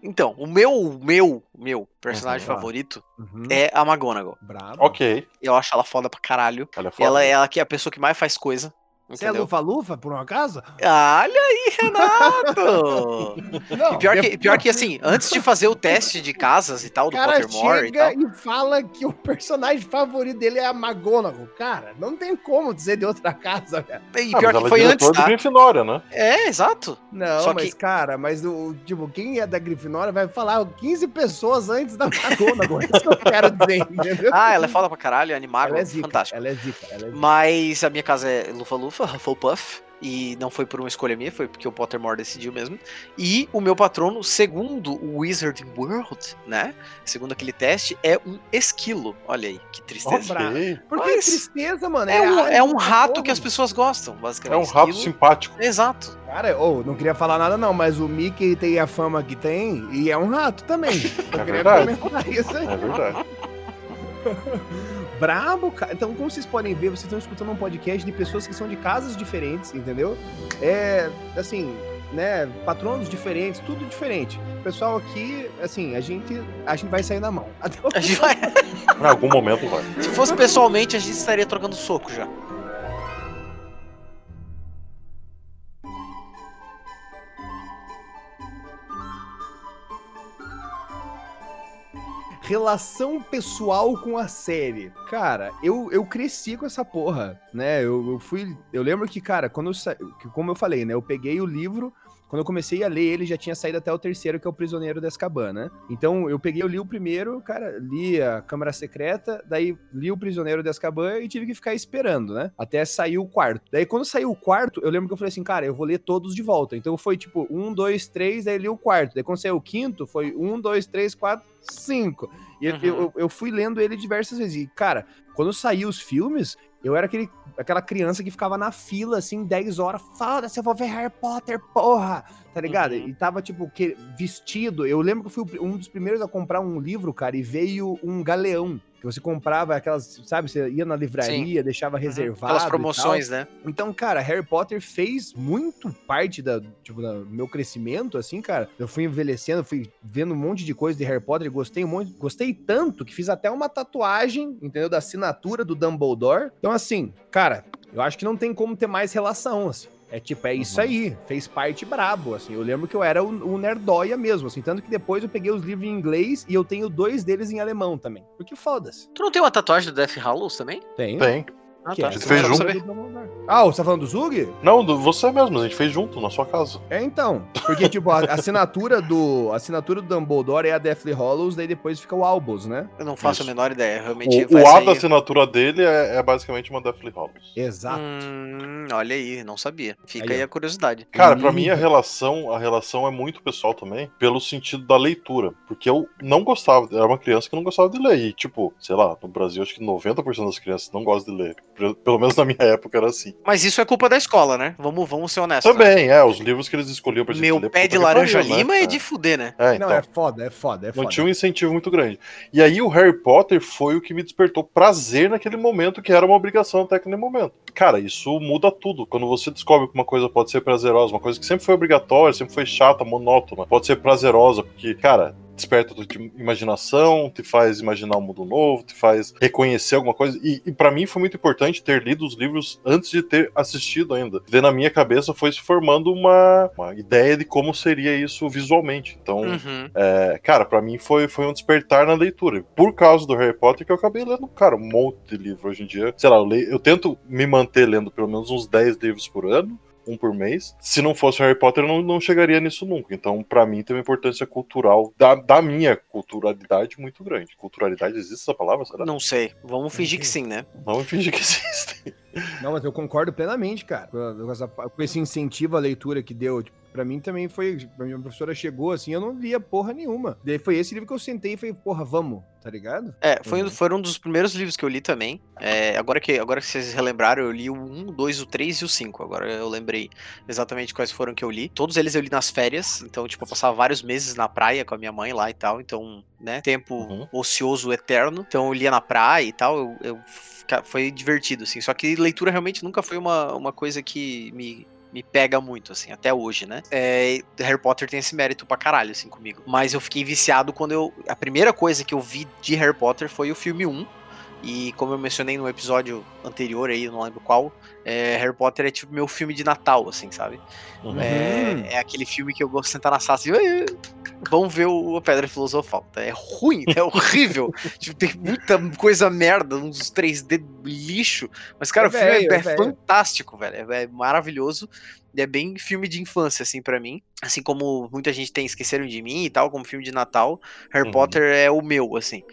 Então, o meu, meu, meu personagem Uhum. favorito Uhum. é a McGonagall. Brabo. Ok, Eu acho ela foda pra caralho. ela é foda. Ela é ela que é a pessoa que mais faz coisa. Você é lufa-lufa, por um acaso? Olha aí, Renato! Não. E pior, que, pior que assim, antes de fazer o teste de casas e tal, O do cara Pottermore e tal. e, fala que o personagem favorito dele é a McGonagall. Cara, não tem como dizer de outra casa, velho. E Ah, pior mas que foi antes, tá? de Grifinória, né? É, exato. Não, Só mas, que- cara, mas o, tipo, quem é da Grifinória vai falar 15 pessoas antes da McGonagall. É isso que eu quero dizer, entendeu? Ah, ela é foda pra caralho, é animável, ela é zica, fantástico. ela é zica, ela é zica. Mas a minha casa é Lufa-Lufa, Hufflepuff. E não foi por uma escolha minha, foi porque o Pottermore decidiu mesmo. E o meu patrono, segundo o Wizarding World, né? Segundo aquele teste, é um esquilo. Olha aí, que tristeza. Por que Mas- tristeza, mano? É um, a- é um rato cachorro. que as pessoas gostam, É basicamente. um rato Esquilo- simpático. Exato. Cara, ô, não queria falar nada não, mas o Mickey tem a fama que tem e é um rato também. Eu É queria verdade. comentar isso aí. É verdade. Brabo, cara. Então, como vocês podem ver, vocês estão escutando um podcast de pessoas que são de casas diferentes, entendeu? É, assim, né, patronos diferentes, tudo diferente. O pessoal aqui, assim, a gente, a gente vai sair na mão. Até o- A gente vai- Em algum momento vai. Se fosse pessoalmente, a gente estaria trocando soco já. Relação pessoal com a série. Cara, eu, eu cresci com essa porra, né? Eu, eu fui. Eu lembro que, cara, quando eu sa... como eu falei, né? Eu peguei o livro. Quando eu comecei a ler ele, já tinha saído até o terceiro, que é o Prisioneiro de Azkaban, né? Então, eu peguei, eu li o primeiro, cara, li a Câmara Secreta, daí li o Prisioneiro de Azkaban e tive que ficar esperando, né? Até sair o quarto. Daí, quando saiu o quarto, eu lembro que eu falei assim, cara, eu vou ler todos de volta. Então, foi tipo, um, dois, três, daí li o quarto. Daí, quando saiu o quinto, foi um, dois, três, quatro, cinco. E eu- Uhum. eu, eu fui lendo ele diversas vezes. E, cara, quando saiu os filmes, eu era aquele, aquela criança que ficava na fila, assim, 10 horas. Foda-se, eu vou ver Harry Potter, porra! Tá ligado? Uhum. E tava, tipo, que, vestido. Eu lembro que eu fui um dos primeiros a comprar um livro, cara, e veio um galeão. Que você comprava aquelas, sabe? Você ia na livraria, deixava reservado. Aquelas promoções, né? Então, cara, Harry Potter fez muito parte da, tipo, do meu crescimento, assim, cara. Eu fui envelhecendo, fui vendo um monte de coisa de Harry Potter, gostei um monte, gostei tanto que fiz até uma tatuagem, entendeu? Da assinatura do Dumbledore. Então, assim, cara, eu acho que não tem como ter mais relação, assim. É tipo, é isso Uhum. aí, fez parte brabo, assim. Eu lembro que eu era o, o nerdóia mesmo, assim. Tanto que depois eu peguei os livros em inglês e eu tenho dois deles em alemão também. Porque foda-se. Tu não tem uma tatuagem do Death Hallows também? Tem. Tem. Ah, Que tá. é gente a fez junto? Dumbledore. Ah, você tá falando do Zug? Não, do- você mesmo, a gente fez junto na sua casa. É, então. Porque, tipo, a a assinatura do. A assinatura do Dumbledore é a Deathly Hollows, daí depois fica o Albus, né? Eu não faço Isso. a menor ideia. Realmente O, vai o A sair- da assinatura dele é, é basicamente uma Deathly Hallows. Exato. Hum, olha aí, não sabia. Fica Aí, aí, a curiosidade. Cara, pra Hum. mim a relação, a relação é muito pessoal também, pelo sentido da leitura. Porque eu não gostava, era uma criança que não gostava de ler. E, tipo, sei lá, no Brasil acho que 90% das crianças não gostam de ler. Pelo- menos na minha época era assim. Mas isso é culpa da escola, né? Vamos, vamos ser honestos. né? Também, é, os livros que eles escolhiam pra gente Meu ler. pé de laranja pariu, né? lima é É. de fuder, né? É, então. Não, é foda, é foda, é Não foda. tinha um incentivo muito grande. E aí o Harry Potter foi o que me despertou prazer naquele momento, que era uma obrigação até aquele momento. Cara, isso muda tudo. Quando você descobre que uma coisa pode ser prazerosa, uma coisa que sempre foi obrigatória, sempre foi chata, monótona, pode ser prazerosa, porque, cara, desperta a tua imaginação, te faz imaginar um mundo novo, te faz reconhecer alguma coisa. E, e para mim foi muito importante ter lido os livros antes de ter assistido ainda. Porque na minha cabeça foi se formando uma, uma ideia de como seria isso visualmente. Então, Uhum. é, cara, pra mim foi, foi um despertar na leitura. Por causa do Harry Potter que eu acabei lendo, cara, um monte de livro hoje em dia. Sei lá, eu, leio- eu tento me manter lendo pelo menos uns 10 livros por ano. Um por mês. Se não fosse o Harry Potter, eu não, não chegaria nisso nunca. Então, pra mim, tem uma importância cultural da, da minha culturalidade muito grande. Culturalidade, existe essa palavra? Será? Não sei. Vamos fingir que sim, né? Não finge que existe. Não, mas eu concordo plenamente, cara. Com, essa- com esse incentivo à leitura que deu. Tipo, Pra mim também foi. A minha professora chegou assim, eu não lia porra nenhuma. Daí foi esse livro que eu sentei e falei, porra, vamos, tá ligado? É, foi, uhum. foram um dos primeiros livros que eu li também. É, agora, que, agora que vocês relembraram, eu li o 1, 2, o 3 e o 5. Agora eu lembrei exatamente quais foram que eu li. Todos eles eu li nas férias, então, tipo, eu passava vários meses na praia com a minha mãe lá e tal. Então, né, tempo uhum. ocioso eterno. Então eu lia na praia e tal. Eu, eu, foi divertido, assim. Só que leitura realmente nunca foi uma, uma coisa que me me pega muito, assim, até hoje, né? É, Harry Potter tem esse mérito pra caralho, assim, comigo. Mas eu fiquei viciado quando eu. A primeira coisa que eu vi de Harry Potter foi o filme 1. E como eu mencionei no episódio anterior aí, eu não lembro qual, é, Harry Potter é tipo meu filme de Natal, assim, sabe? Uhum. É, é, aquele filme que eu gosto de sentar na sala assim, vamos ver o a Pedra Filosofal. Tá? É ruim, é horrível. tipo, tem muita coisa merda, uns 3D lixo. Mas, cara, é o filme é, é, é fantástico, velho. É, maravilhoso. É bem filme de infância, assim, para mim. Assim como muita gente tem Esqueceram de Mim e tal, como filme de Natal, Harry uhum. Potter é o meu, assim.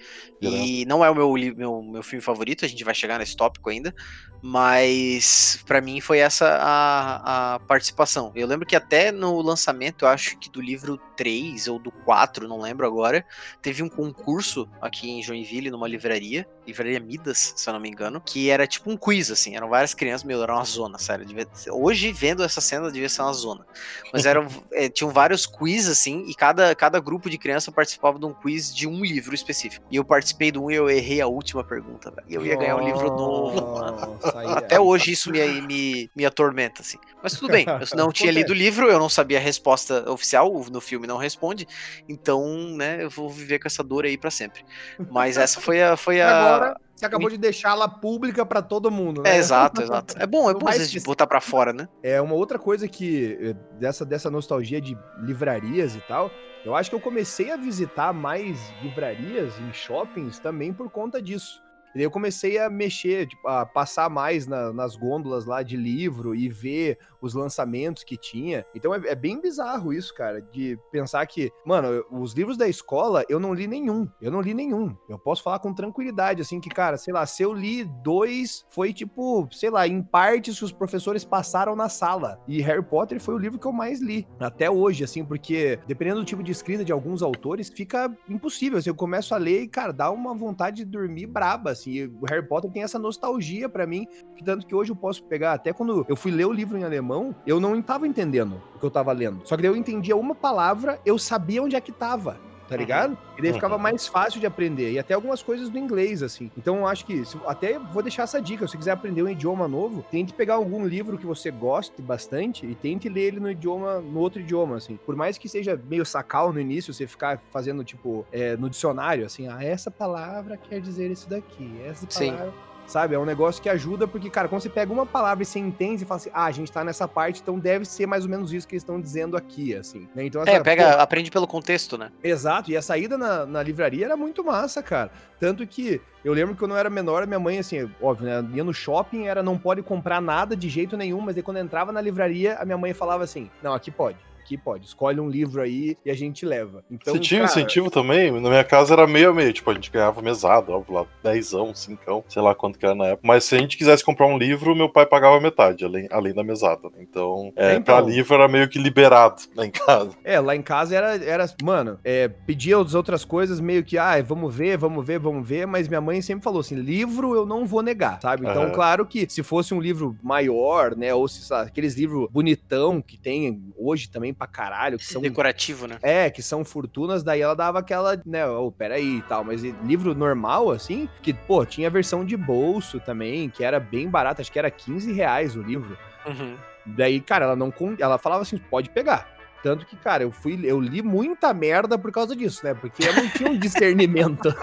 E não é o meu, meu, meu filme favorito, a gente vai chegar nesse tópico ainda. Mas para mim foi essa a, a participação. Eu lembro que até no lançamento, acho que do livro 3 ou do 4, não lembro agora, teve um concurso aqui em Joinville, numa livraria, livraria Midas, se eu não me engano, que era tipo um quiz, assim, eram várias crianças, meu, era uma zona, sério. Devia, hoje, vendo essa cena, devia ser uma zona. Mas eram, é, tinham vários quiz, assim, e cada, cada grupo de criança participava de um quiz de um livro específico. E eu participei de um e eu errei a última pergunta, velho. E eu ia ganhar um livro novo, mano. Até hoje isso me, me, me atormenta, assim. Mas tudo bem, eu não tinha lido o livro, eu não sabia a resposta oficial, no filme não responde, então, né, eu vou viver com essa dor aí para sempre. Mas essa foi a. Foi a Agora, você acabou de deixá-la pública para todo mundo, né? É, exato, exato. É bom, é bom às vezes botar para fora, né? É uma outra coisa que, eh, dessa, dessa nostalgia de livrarias e tal, eu acho que eu comecei a visitar mais livrarias em shoppings também por conta disso. E daí eu comecei a mexer, tipo, a passar mais na, nas gôndolas lá de livro e ver os lançamentos que tinha. Então é, é, bem bizarro isso, cara, de pensar que, mano, os livros da escola eu não li nenhum. Eu não li nenhum. Eu posso falar com tranquilidade, assim, que, cara, sei lá, se eu li dois, foi tipo, sei lá, em partes que os professores passaram na sala. E Harry Potter foi o livro que eu mais li, até hoje, assim, porque dependendo do tipo de escrita de alguns autores, fica impossível. Assim, eu começo a ler e, cara, dá uma vontade de dormir braba, assim assim. O Harry Potter tem essa nostalgia para mim, que tanto que hoje eu posso pegar, até quando eu fui ler o livro em alemão, eu não estava entendendo o que eu estava lendo. Só que daí eu entendia uma palavra, eu sabia onde é que estava tá ligado? E daí ficava mais fácil de aprender. E até algumas coisas do inglês, assim. Então eu acho que, até vou deixar essa dica, se você quiser aprender um idioma novo, tente pegar algum livro que você goste bastante e tente ler ele no idioma, no outro idioma, assim. Por mais que seja meio sacal no início, você ficar fazendo, tipo, é, no dicionário, assim, ah, essa palavra quer dizer isso daqui, essa palavra... Sim sabe? É um negócio que ajuda, porque, cara, quando você pega uma palavra e você entende e fala assim, ah, a gente tá nessa parte, então deve ser mais ou menos isso que eles estão dizendo aqui, assim. Né? Então, essa, é, pega, pô, aprende pelo contexto, né? Exato, e a saída na, na livraria era muito massa, cara. Tanto que eu lembro que quando eu era menor, minha mãe, assim, óbvio, né? Ia no shopping, era não pode comprar nada de jeito nenhum, mas aí quando entrava na livraria, a minha mãe falava assim: não, aqui pode aqui pode. Escolhe um livro aí e a gente leva. Então, Você tinha cara... incentivo também? Na minha casa era meio a meio. Tipo, a gente ganhava mesada, óbvio, lá, dezão, cincão, sei lá quanto que era na época. Mas se a gente quisesse comprar um livro, meu pai pagava metade, além, além da mesada. Né? Então, é, então, pra livro era meio que liberado lá em casa. É, lá em casa era, era mano, é, pedia as outras coisas meio que, ah, vamos ver, vamos ver, vamos ver, mas minha mãe sempre falou assim, livro eu não vou negar, sabe? Então, claro que se fosse um livro maior, né, ou se, sabe, aqueles livros bonitão que tem hoje também pra caralho, que são... Decorativo, né? É, que são fortunas, daí ela dava aquela, né, oh, peraí e tal, mas livro normal, assim, que, pô, tinha versão de bolso também, que era bem barata, acho que era 15 reais o livro. Uhum. Daí, cara, ela não... Ela falava assim, pode pegar. Tanto que, cara, eu fui, eu li muita merda por causa disso, né? Porque eu não tinha um discernimento.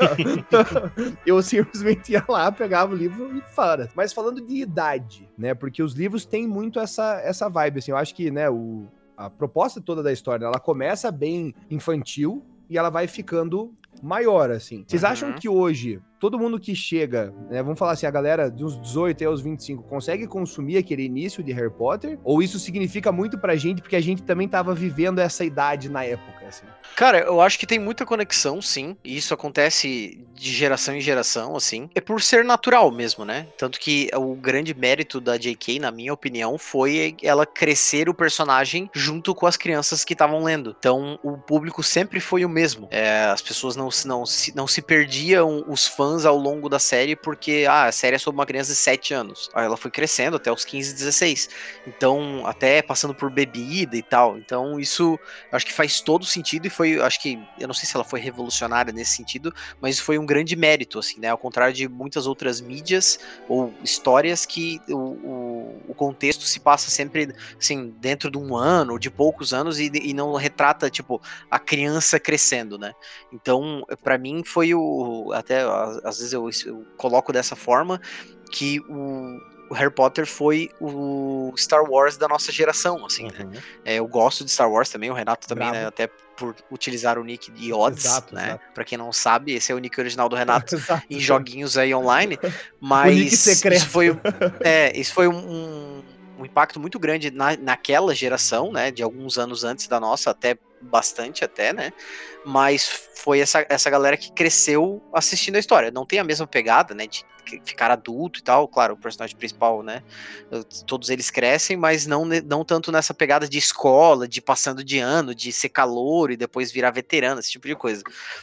eu simplesmente ia lá, pegava o livro e fora. Mas falando de idade, né? Porque os livros têm muito essa, essa vibe, assim. Eu acho que, né, o, a proposta toda da história, ela começa bem infantil e ela vai ficando maior, assim. Vocês uhum. acham que hoje todo mundo que chega, né, vamos falar assim, a galera dos 18 aos 25 consegue consumir aquele início de Harry Potter? Ou isso significa muito pra gente porque a gente também tava vivendo essa idade na época, assim? Cara, eu acho que tem muita conexão, sim. E isso acontece de geração em geração, assim. É por ser natural mesmo, né? Tanto que o grande mérito da J.K., na minha opinião, foi ela crescer o personagem junto com as crianças que estavam lendo. Então, o público sempre foi o mesmo. É, as pessoas não, não, não se perdiam os fãs ao longo da série porque ah, a série é sobre uma criança de 7 anos. Ela foi crescendo até os 15, 16. Então, até passando por bebida e tal. Então, isso acho que faz todo sentido e foi, acho que, eu não sei se ela foi revolucionária nesse sentido, mas foi um grande mérito, assim, né? Ao contrário de muitas outras mídias ou histórias que o, o, o contexto se passa sempre, assim, dentro de um ano, de poucos anos e, e não retrata, tipo, a criança crescendo, né? Então, para mim foi o, até às vezes eu, eu coloco dessa forma que o, o Harry Potter foi o Star Wars da nossa geração, assim, né? uhum. né? É, eu gosto de Star Wars também, o Renato também, né? Até por utilizar o nick de Odds, exato, né? Exato. Pra quem não sabe, esse é o nick original do Renato exato, em joguinhos aí online. Mas isso foi, é, isso foi um, um impacto muito grande na, naquela geração, né? De alguns anos antes da nossa, até bastante até, né? Mas foi essa, essa galera que cresceu assistindo a história. Não tem a mesma pegada, né? De ficar adulto e tal. Claro, o personagem principal, né? Todos eles crescem, mas não, não tanto nessa pegada de escola, de passando de ano, de ser calor e depois virar veterano, esse tipo de coisa.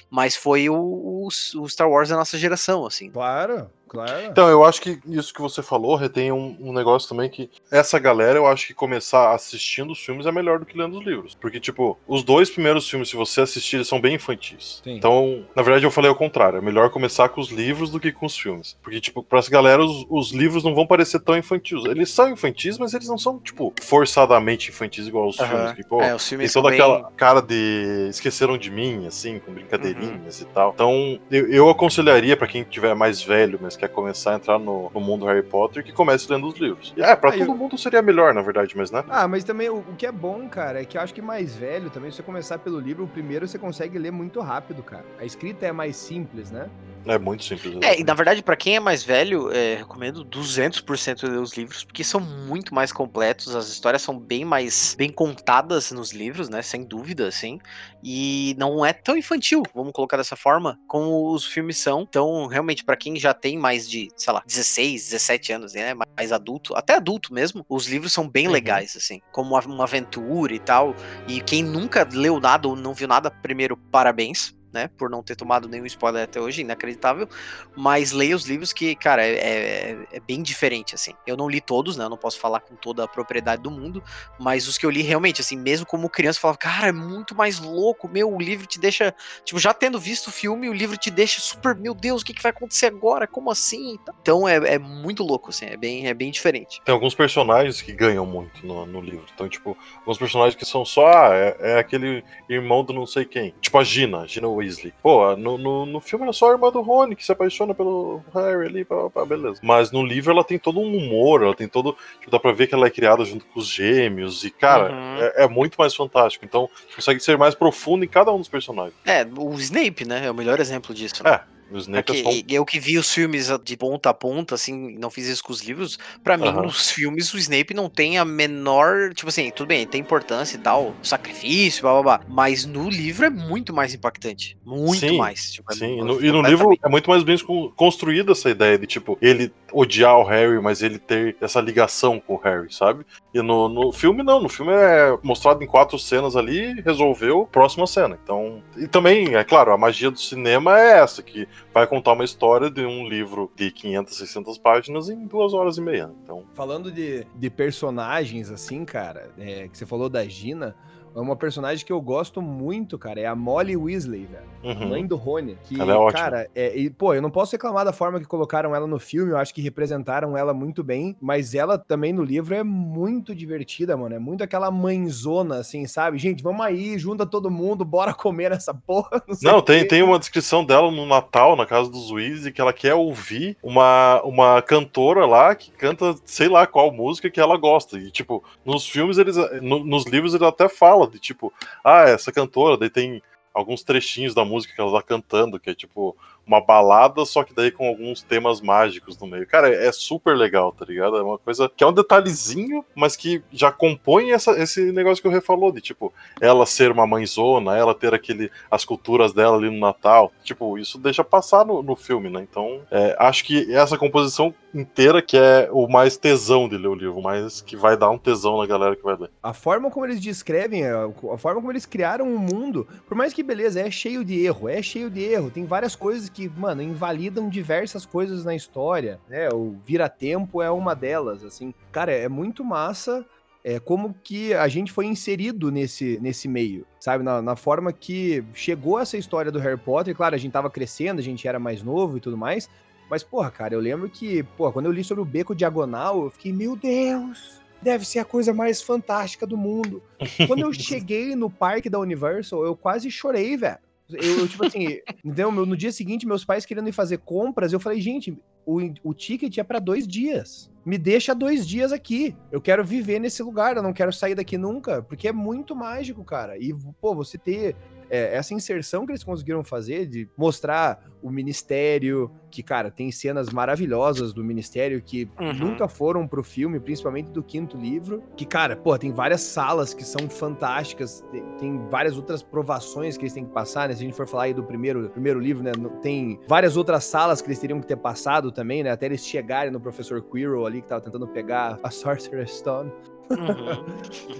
Mas foi o, o, o Star Wars da nossa geração, assim. Claro. Claro. Então, eu acho que isso que você falou retém um, um, negócio também que essa galera, eu acho que começar assistindo os filmes é melhor do que lendo os livros. Porque, tipo, os dois primeiros filmes, se você assistir, eles são bem infantis. Sim. Então, na verdade, eu falei ao contrário. É melhor começar com os livros do que com os filmes. Porque, tipo, pra essa galera, os, os livros não vão parecer tão infantis. Eles são infantis, mas eles não são, tipo, forçadamente infantis igual os filmes. Que, pô, é, os filmes toda bem... aquela cara de esqueceram de mim, assim, com brincadeirinhas uhum. e tal. Então, eu, eu aconselharia para quem tiver mais velho, mas quer começar a entrar no, no mundo Harry Potter, que comece lendo os livros. E, é, pra todo eu... mundo seria melhor, na verdade, mas né? Ah, mas também o, o, que é bom, cara, é que eu acho que mais velho também, se você começar pelo livro, o primeiro você consegue ler muito rápido, cara. A escrita é mais simples, né? É muito simples. É, e na verdade, para quem é mais velho, é, recomendo 200% ler os livros, porque são muito mais completos, as histórias são bem mais bem contadas nos livros, né? Sem dúvida, assim. E não é tão infantil, vamos colocar dessa forma, como os filmes são. Então, realmente, para quem já tem mais de, sei lá, 16, 17 anos, né? Mais adulto, até adulto mesmo, os livros são bem uhum. legais, assim, como uma, uma aventura e tal. E quem nunca leu nada ou não viu nada, primeiro, parabéns né? Por não ter tomado nenhum spoiler até hoje, inacreditável. Mas leia os livros que, cara, é, é, é, bem diferente, assim. Eu não li todos, né? Eu não posso falar com toda a propriedade do mundo, mas os que eu li realmente, assim, mesmo como criança, eu falava, cara, é muito mais louco, meu, o livro te deixa, tipo, já tendo visto o filme, o livro te deixa super, meu Deus, o que, que vai acontecer agora? Como assim? Então é, é muito louco, assim, é bem, é bem diferente. Tem alguns personagens que ganham muito no, no livro. Então, tipo, alguns personagens que são só, ah, é, é aquele irmão do não sei quem. Tipo a Gina, Gina Weasley. Pô, no, no, no filme era só a irmã do Rony que se apaixona pelo Harry ali, pá, pá, beleza. Mas no livro ela tem todo um humor, ela tem todo. Tipo, dá pra ver que ela é criada junto com os gêmeos, e, cara, uhum. é, é, muito mais fantástico. Então, consegue ser mais profundo em cada um dos personagens. É, o Snape, né? É o melhor exemplo disso. Né? É. O Snape é, é Eu que vi os filmes de ponta a ponta, assim, não fiz isso com os livros. Para mim, uhum. nos filmes, o Snape não tem a menor. Tipo assim, tudo bem, tem importância e tal, sacrifício, blá blá blá. Mas no livro é muito mais impactante. Muito sim, mais. Tipo, é sim, no, e no livro é muito mais bem construída essa ideia de, tipo, ele odiar o Harry, mas ele ter essa ligação com o Harry, sabe? E no, no filme, não. No filme é mostrado em quatro cenas ali, resolveu, próxima cena. Então. E também, é claro, a magia do cinema é essa, que vai contar uma história de um livro de 500, 600 páginas em duas horas e meia. Então... Falando de, de personagens, assim, cara, é, que você falou da Gina, é uma personagem que eu gosto muito, cara. É a Molly Weasley, velho. Uhum. Mãe do Rony. Que, ela é ótima. Cara, é, e, pô, eu não posso reclamar da forma que colocaram ela no filme. Eu acho que representaram ela muito bem. Mas ela também no livro é muito divertida, mano. É muito aquela mãezona, assim, sabe? Gente, vamos aí, junta todo mundo, bora comer essa porra. Não, não tem, tem uma descrição dela no Natal, na casa dos Weasley, que ela quer ouvir uma, uma cantora lá que canta sei lá qual música que ela gosta. E, tipo, nos filmes, eles. No, nos livros, ele até fala de tipo, ah, essa cantora, daí tem alguns trechinhos da música que ela tá cantando, que é tipo uma balada, só que daí com alguns temas mágicos no meio. Cara, é super legal, tá ligado? É uma coisa que é um detalhezinho, mas que já compõe essa, esse negócio que o Rê falou, de tipo, ela ser uma mãezona, ela ter aquele, as culturas dela ali no Natal. Tipo, isso deixa passar no, no filme, né? Então, é, acho que essa composição inteira que é o mais tesão de ler o livro, mais que vai dar um tesão na galera que vai ler. A forma como eles descrevem, a forma como eles criaram o um mundo, por mais que beleza, é cheio de erro, é cheio de erro, tem várias coisas que, mano, invalidam diversas coisas na história, né? O vira-tempo é uma delas, assim. Cara, é muito massa é, como que a gente foi inserido nesse, nesse meio, sabe? Na, na, forma que chegou essa história do Harry Potter. Claro, a gente tava crescendo, a gente era mais novo e tudo mais. Mas, porra, cara, eu lembro que, porra, quando eu li sobre o Beco Diagonal, eu fiquei, meu Deus, deve ser a coisa mais fantástica do mundo. quando eu cheguei no parque da Universal, eu quase chorei, velho. Eu, eu, tipo assim, então, no dia seguinte, meus pais querendo ir fazer compras, eu falei, gente, o, o ticket é para dois dias. Me deixa dois dias aqui. Eu quero viver nesse lugar, eu não quero sair daqui nunca, porque é muito mágico, cara. E, pô, você ter é, essa inserção que eles conseguiram fazer de mostrar o ministério, que, cara, tem cenas maravilhosas do ministério que uhum. nunca foram pro filme, principalmente do quinto livro. Que, cara, pô, tem várias salas que são fantásticas, tem, tem várias outras provações que eles têm que passar, né? Se a gente for falar aí do primeiro, primeiro livro, né? Tem várias outras salas que eles teriam que ter passado também, né? Até eles chegarem no professor Quirrell ali, que tava tentando pegar a Sorcerer's Stone. Uhum.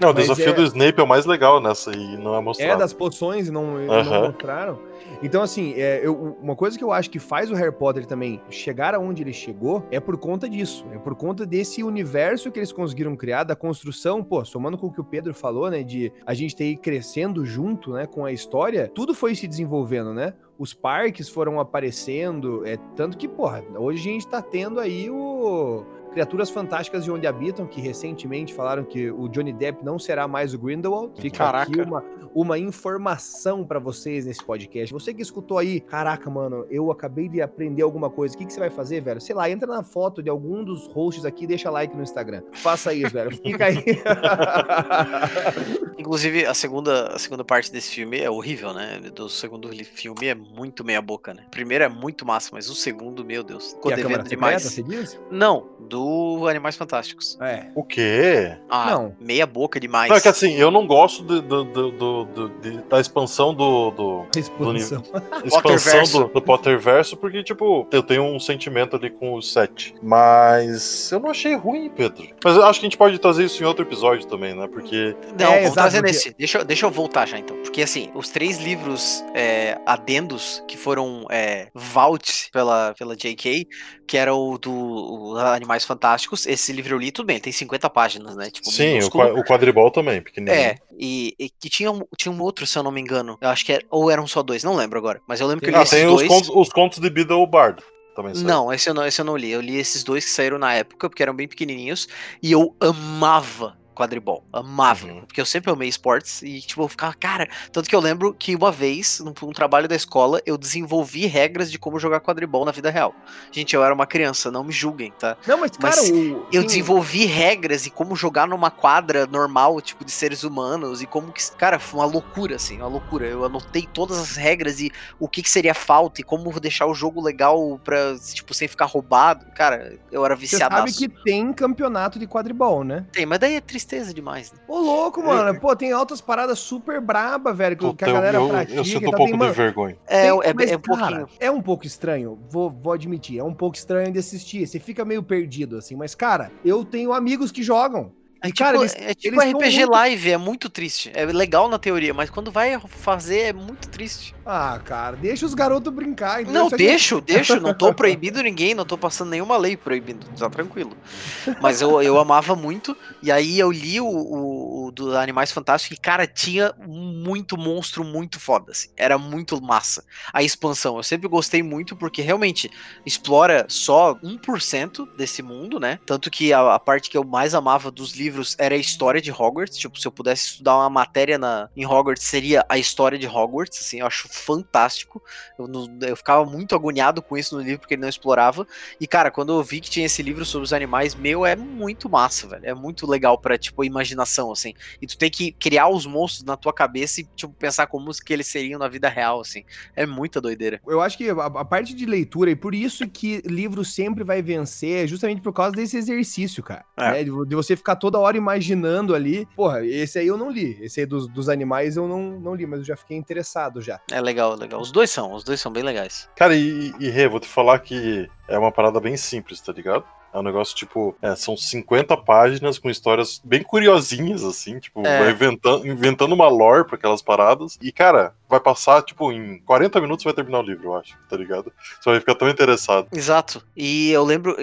Não, o desafio é... do Snape é o mais legal nessa e não é mostrado. É, das poções e não, uhum. não mostraram. Então, assim, é, eu, uma coisa que eu acho que faz o Harry Potter também chegar aonde ele chegou é por conta disso. É por conta desse universo que eles conseguiram criar, da construção, pô, somando com o que o Pedro falou, né, de a gente ter ido crescendo junto, né, com a história, tudo foi se desenvolvendo, né? Os parques foram aparecendo, é tanto que, porra, hoje a gente tá tendo aí o Criaturas Fantásticas de Onde Habitam, que recentemente falaram que o Johnny Depp não será mais o Grindelwald. Fica Caraca. aqui uma, uma informação para vocês nesse podcast. Você que escutou aí, caraca, mano, eu acabei de aprender alguma coisa. O que, que você vai fazer, velho? Sei lá, entra na foto de algum dos hosts aqui e deixa like no Instagram. Faça isso, velho. Fica aí. Inclusive, a segunda, a segunda parte desse filme é horrível, né? Do segundo filme é muito meia boca, né? O primeiro é muito massa, mas o segundo, meu Deus, ficou devendo demais. Secreta, não, do Animais Fantásticos. É. O quê? Ah, não. meia boca demais. Não, é que assim, eu não gosto de, do, do, do, de, da expansão do. do expansão. do, expansão do, do Potterverso, porque, tipo, eu tenho um sentimento ali com o 7. Mas eu não achei ruim, Pedro. Mas eu acho que a gente pode trazer isso em outro episódio também, né? Porque. Não, é, vamos trazer porque... nesse. Deixa, deixa eu voltar já então. Porque, assim, os três livros é, adendos que foram é, vault pela, pela J.K., que era o do o Animais Fantásticos, esse livro eu li, tudo bem, tem 50 páginas, né? Tipo, Sim, o, quadribol também, pequenininho. É, e, e, que tinha um, tinha um outro, se eu não me engano. Eu acho que era, ou eram só dois, não lembro agora. Mas eu lembro que eu li ah, esses tem dois. Os contos, os contos de Beedle Bard. Também não, esse eu não, esse eu não li. Eu li esses dois que saíram na época, porque eram bem pequenininhos, e eu amava quadribol. Amava. Uhum. Porque eu sempre amei esportes e, tipo, eu ficava, cara. Tanto que eu lembro que uma vez, num, num, trabalho da escola, eu desenvolvi regras de como jogar quadribol na vida real. Gente, eu era uma criança, não me julguem, tá? Não, mas, cara, mas o... eu desenvolvi regras e como jogar numa quadra normal, tipo, de seres humanos e como que. Cara, foi uma loucura, assim, uma loucura. Eu anotei todas as regras e o que, que seria falta e como deixar o jogo legal pra, tipo, sem ficar roubado. Cara, eu era viciado. Você sabe que tem campeonato de quadribol, né? Tem, mas daí é triste tristeza demais. Né? Ô, louco, mano. Pô, tem altas paradas super braba, velho, que, que a galera eu, pratica. Eu sinto um pouco tem, de vergonha. É, tem, é, mas, é um cara, pouquinho. É um pouco estranho, vou, vou admitir. É um pouco estranho de assistir. Você fica meio perdido, assim. Mas, cara, eu tenho amigos que jogam. É tipo, cara, eles, é tipo RPG muito... Live, é muito triste. É legal na teoria, mas quando vai fazer é muito triste. Ah, cara, deixa os garotos brincar. Então não, deixo, aqui... deixo. Não tô proibindo ninguém, não tô passando nenhuma lei proibindo, tá tranquilo. Mas eu, eu amava muito, e aí eu li o, o, o do Animais Fantásticos e, cara, tinha muito monstro muito foda, assim. Era muito massa. A expansão, eu sempre gostei muito, porque realmente explora só 1% desse mundo, né? Tanto que a, a parte que eu mais amava dos livros livros era a história de Hogwarts. Tipo, se eu pudesse estudar uma matéria na, em Hogwarts, seria a história de Hogwarts. Assim, eu acho fantástico. Eu, eu ficava muito agoniado com isso no livro, porque ele não explorava. E, cara, quando eu vi que tinha esse livro sobre os animais, meu, é muito massa, velho. É muito legal pra, tipo, imaginação, assim. E tu tem que criar os monstros na tua cabeça e, tipo, pensar como que eles seriam na vida real, assim. É muita doideira. Eu acho que a, a parte de leitura, e por isso que livro sempre vai vencer, é justamente por causa desse exercício, cara. É. Né? De, de, você ficar toda hora imaginando ali. Porra, esse aí eu não li. Esse aí dos, dos animais eu não, não li, mas eu já fiquei interessado já. É legal, legal. Os dois são, os dois são bem legais. Cara, e, e Rê, vou te falar que é uma parada bem simples, tá ligado? É um negócio, tipo, é, são 50 páginas com histórias bem curiosinhas, assim, tipo, é. inventando, inventando uma lore pra aquelas paradas. E, cara, vai passar, tipo, em 40 minutos vai terminar o livro, eu acho, tá ligado? Você vai ficar tão interessado. Exato. E eu lembro,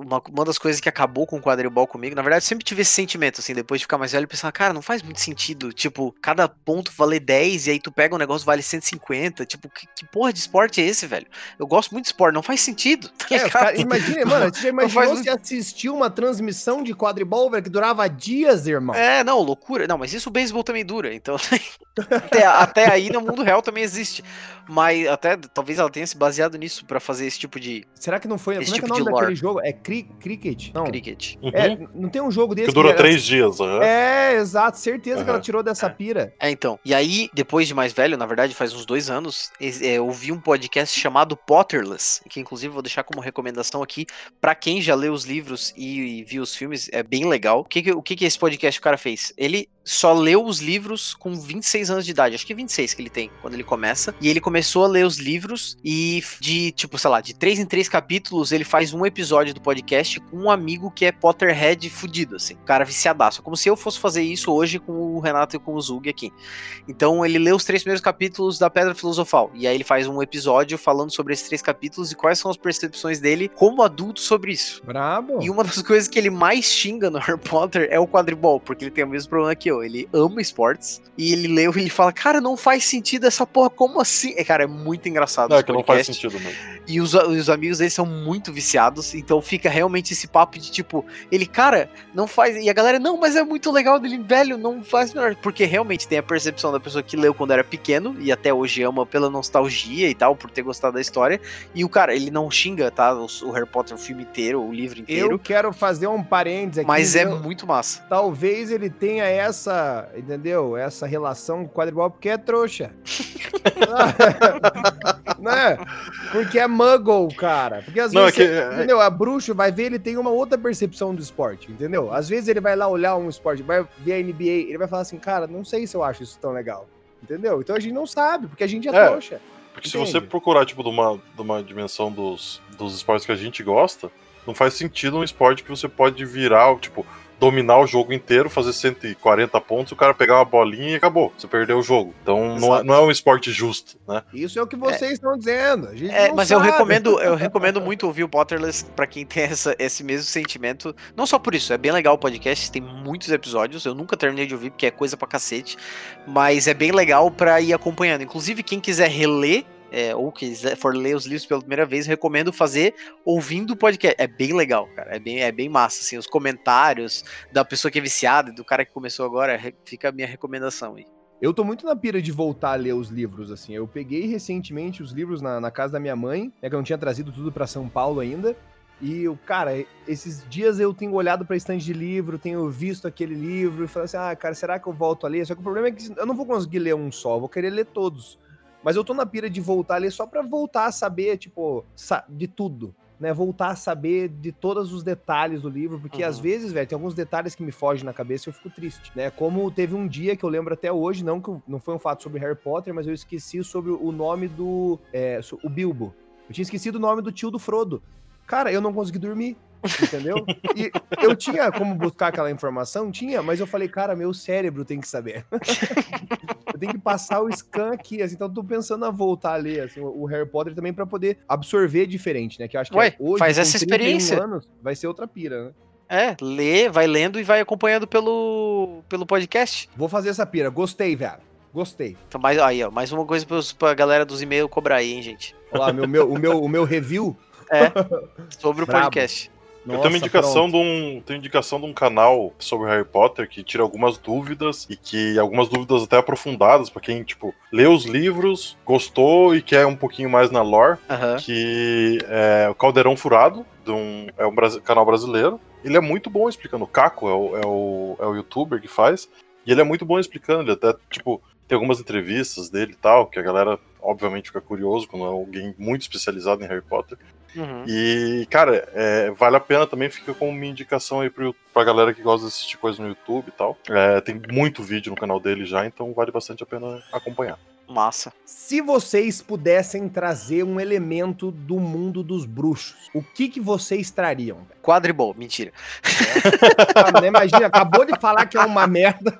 uma, uma das coisas que acabou com o quadribol comigo, na verdade, eu sempre tive esse sentimento, assim, depois de ficar mais velho, pensar, cara, não faz muito sentido, tipo, cada ponto valer 10 e aí tu pega um negócio vale 150, tipo, que, que porra de esporte é esse, velho? Eu gosto muito de esporte, não faz sentido, tá é, cara, imagina, mano, você já imaginou você assistiu uma transmissão de quadribol, velho, que durava dias, irmão? É, não, loucura. Não, mas isso o beisebol também dura, então até, até aí no mundo real também existe. Mas até talvez ela tenha se baseado nisso para fazer esse tipo de. Será que não foi? Esse Como tipo é que é o nome daquele jogo? É cri cricket? Não. Cricket. Uhum. É, não tem um jogo desse que dura que três dias, né? É, exato. Certeza uhum. que ela tirou dessa pira. É, então. E aí, depois de mais velho, na verdade, faz uns dois anos, é, eu vi um podcast chamado Potterless, que inclusive vou deixar como recomendação aqui para quem já leu os livros e, e viu os filmes. É bem legal. O que, que, o que, que esse podcast o cara fez? Ele só leu os livros com 26 anos de idade. Acho que 26 que ele tem quando ele começa. E ele começou a ler os livros e de, tipo, sei lá, de três em três capítulos, ele faz um episódio do podcast com um amigo que é Potterhead fudido, assim. Cara viciadaço. Como se eu fosse fazer isso hoje com o Renato e com o Zug aqui. Então ele lê os três primeiros capítulos da Pedra Filosofal. E aí ele faz um episódio falando sobre esses três capítulos e quais são as percepções dele como adulto sobre isso. Brabo. E uma das coisas que ele mais xinga no Harry Potter é o quadribol, porque ele tem o mesmo problema que eu. Ele ama esportes e ele leu e ele fala: Cara, não faz sentido essa porra, como assim? É, cara, é muito engraçado. Não, é que não faz sentido mesmo. E os, os amigos dele são muito viciados, então fica realmente esse papo de tipo, ele, cara, não faz. E a galera, não, mas é muito legal dele, velho, não faz melhor. Porque realmente tem a percepção da pessoa que leu quando era pequeno e até hoje ama pela nostalgia e tal, por ter gostado da história. E o cara, ele não xinga, tá? O, o Harry Potter, o filme inteiro, o livro inteiro. Eu quero fazer um parênteses aqui. Mas é muito massa. Talvez ele tenha essa, entendeu? Essa relação com o quadribol porque é trouxa. né? Porque é muggle, cara. Porque às não, vezes, é que... você, entendeu? A bruxa vai ver, ele tem uma outra percepção do esporte, entendeu? Às vezes ele vai lá olhar um esporte, vai ver a NBA, ele vai falar assim, cara, não sei se eu acho isso tão legal. Entendeu? Então a gente não sabe, porque a gente é, é trouxa. Porque entende? se você procurar, tipo, de uma, de uma dimensão dos, dos esportes que a gente gosta, não faz sentido um esporte que você pode virar, tipo, dominar o jogo inteiro, fazer 140 pontos, o cara pegar uma bolinha e acabou. Você perdeu o jogo. Então não é, não é, um esporte justo, né? Isso é o que vocês é. estão dizendo. É, mas sabe. eu recomendo, eu recomendo muito ouvir o Potterless para quem tem essa, esse mesmo sentimento. Não só por isso, é bem legal o podcast, tem muitos episódios. Eu nunca terminei de ouvir porque é coisa pra cacete, mas é bem legal para ir acompanhando. Inclusive quem quiser reler é, ou quiser for ler os livros pela primeira vez, recomendo fazer ouvindo o podcast. É bem legal, cara. É bem, é bem massa, assim, os comentários da pessoa que é viciada, do cara que começou agora, fica a minha recomendação aí. Eu tô muito na pira de voltar a ler os livros, assim. Eu peguei recentemente os livros na, na casa da minha mãe, é que eu não tinha trazido tudo para São Paulo ainda. E, cara, esses dias eu tenho olhado pra estante de livro, tenho visto aquele livro e falado assim, ah, cara, será que eu volto a ler? Só que o problema é que eu não vou conseguir ler um só, eu vou querer ler todos. Mas eu tô na pira de voltar ali só pra voltar a saber, tipo, de tudo. Né, voltar a saber de todos os detalhes do livro, porque uhum. às vezes, velho, tem alguns detalhes que me fogem na cabeça e eu fico triste, né? Como teve um dia que eu lembro até hoje, não que não foi um fato sobre Harry Potter, mas eu esqueci sobre o nome do é, o Bilbo. Eu tinha esquecido o nome do tio do Frodo. Cara, eu não consegui dormir entendeu? E eu tinha como buscar aquela informação? Tinha, mas eu falei, cara, meu cérebro tem que saber. eu tenho que passar o scan aqui, assim, então eu tô pensando a voltar a ler assim, o Harry Potter também para poder absorver diferente, né? Que eu acho que Ué, hoje, faz essa experiência. anos, vai ser outra pira, né? É, lê, vai lendo e vai acompanhando pelo, pelo podcast. Vou fazer essa pira, gostei, velho. Gostei. Então, mais, aí, ó, mais uma coisa pros, pra galera dos e-mails cobrar aí, hein, gente. Olha lá, meu, meu, o, meu, o meu review. É, sobre o podcast. Nossa, eu tenho uma indicação de um, tenho indicação de um canal sobre Harry Potter que tira algumas dúvidas e que algumas dúvidas até aprofundadas para quem tipo lê os livros, gostou e quer um pouquinho mais na lore, uhum. que é o Caldeirão Furado, de um, é um canal brasileiro. Ele é muito bom explicando. O Caco é o, é o, é o youtuber que faz. E ele é muito bom explicando. Ele até, tipo, tem algumas entrevistas dele e tal, que a galera, obviamente, fica curioso quando é alguém muito especializado em Harry Potter. Uhum. E, cara, é, vale a pena também, fica como uma indicação aí pro, pra galera que gosta de assistir coisas no YouTube e tal. É, tem muito vídeo no canal dele já, então vale bastante a pena acompanhar. Massa. Se vocês pudessem trazer um elemento do mundo dos bruxos, o que que vocês trariam? Quadribol, mentira. É. Imagina, acabou de falar que é uma merda.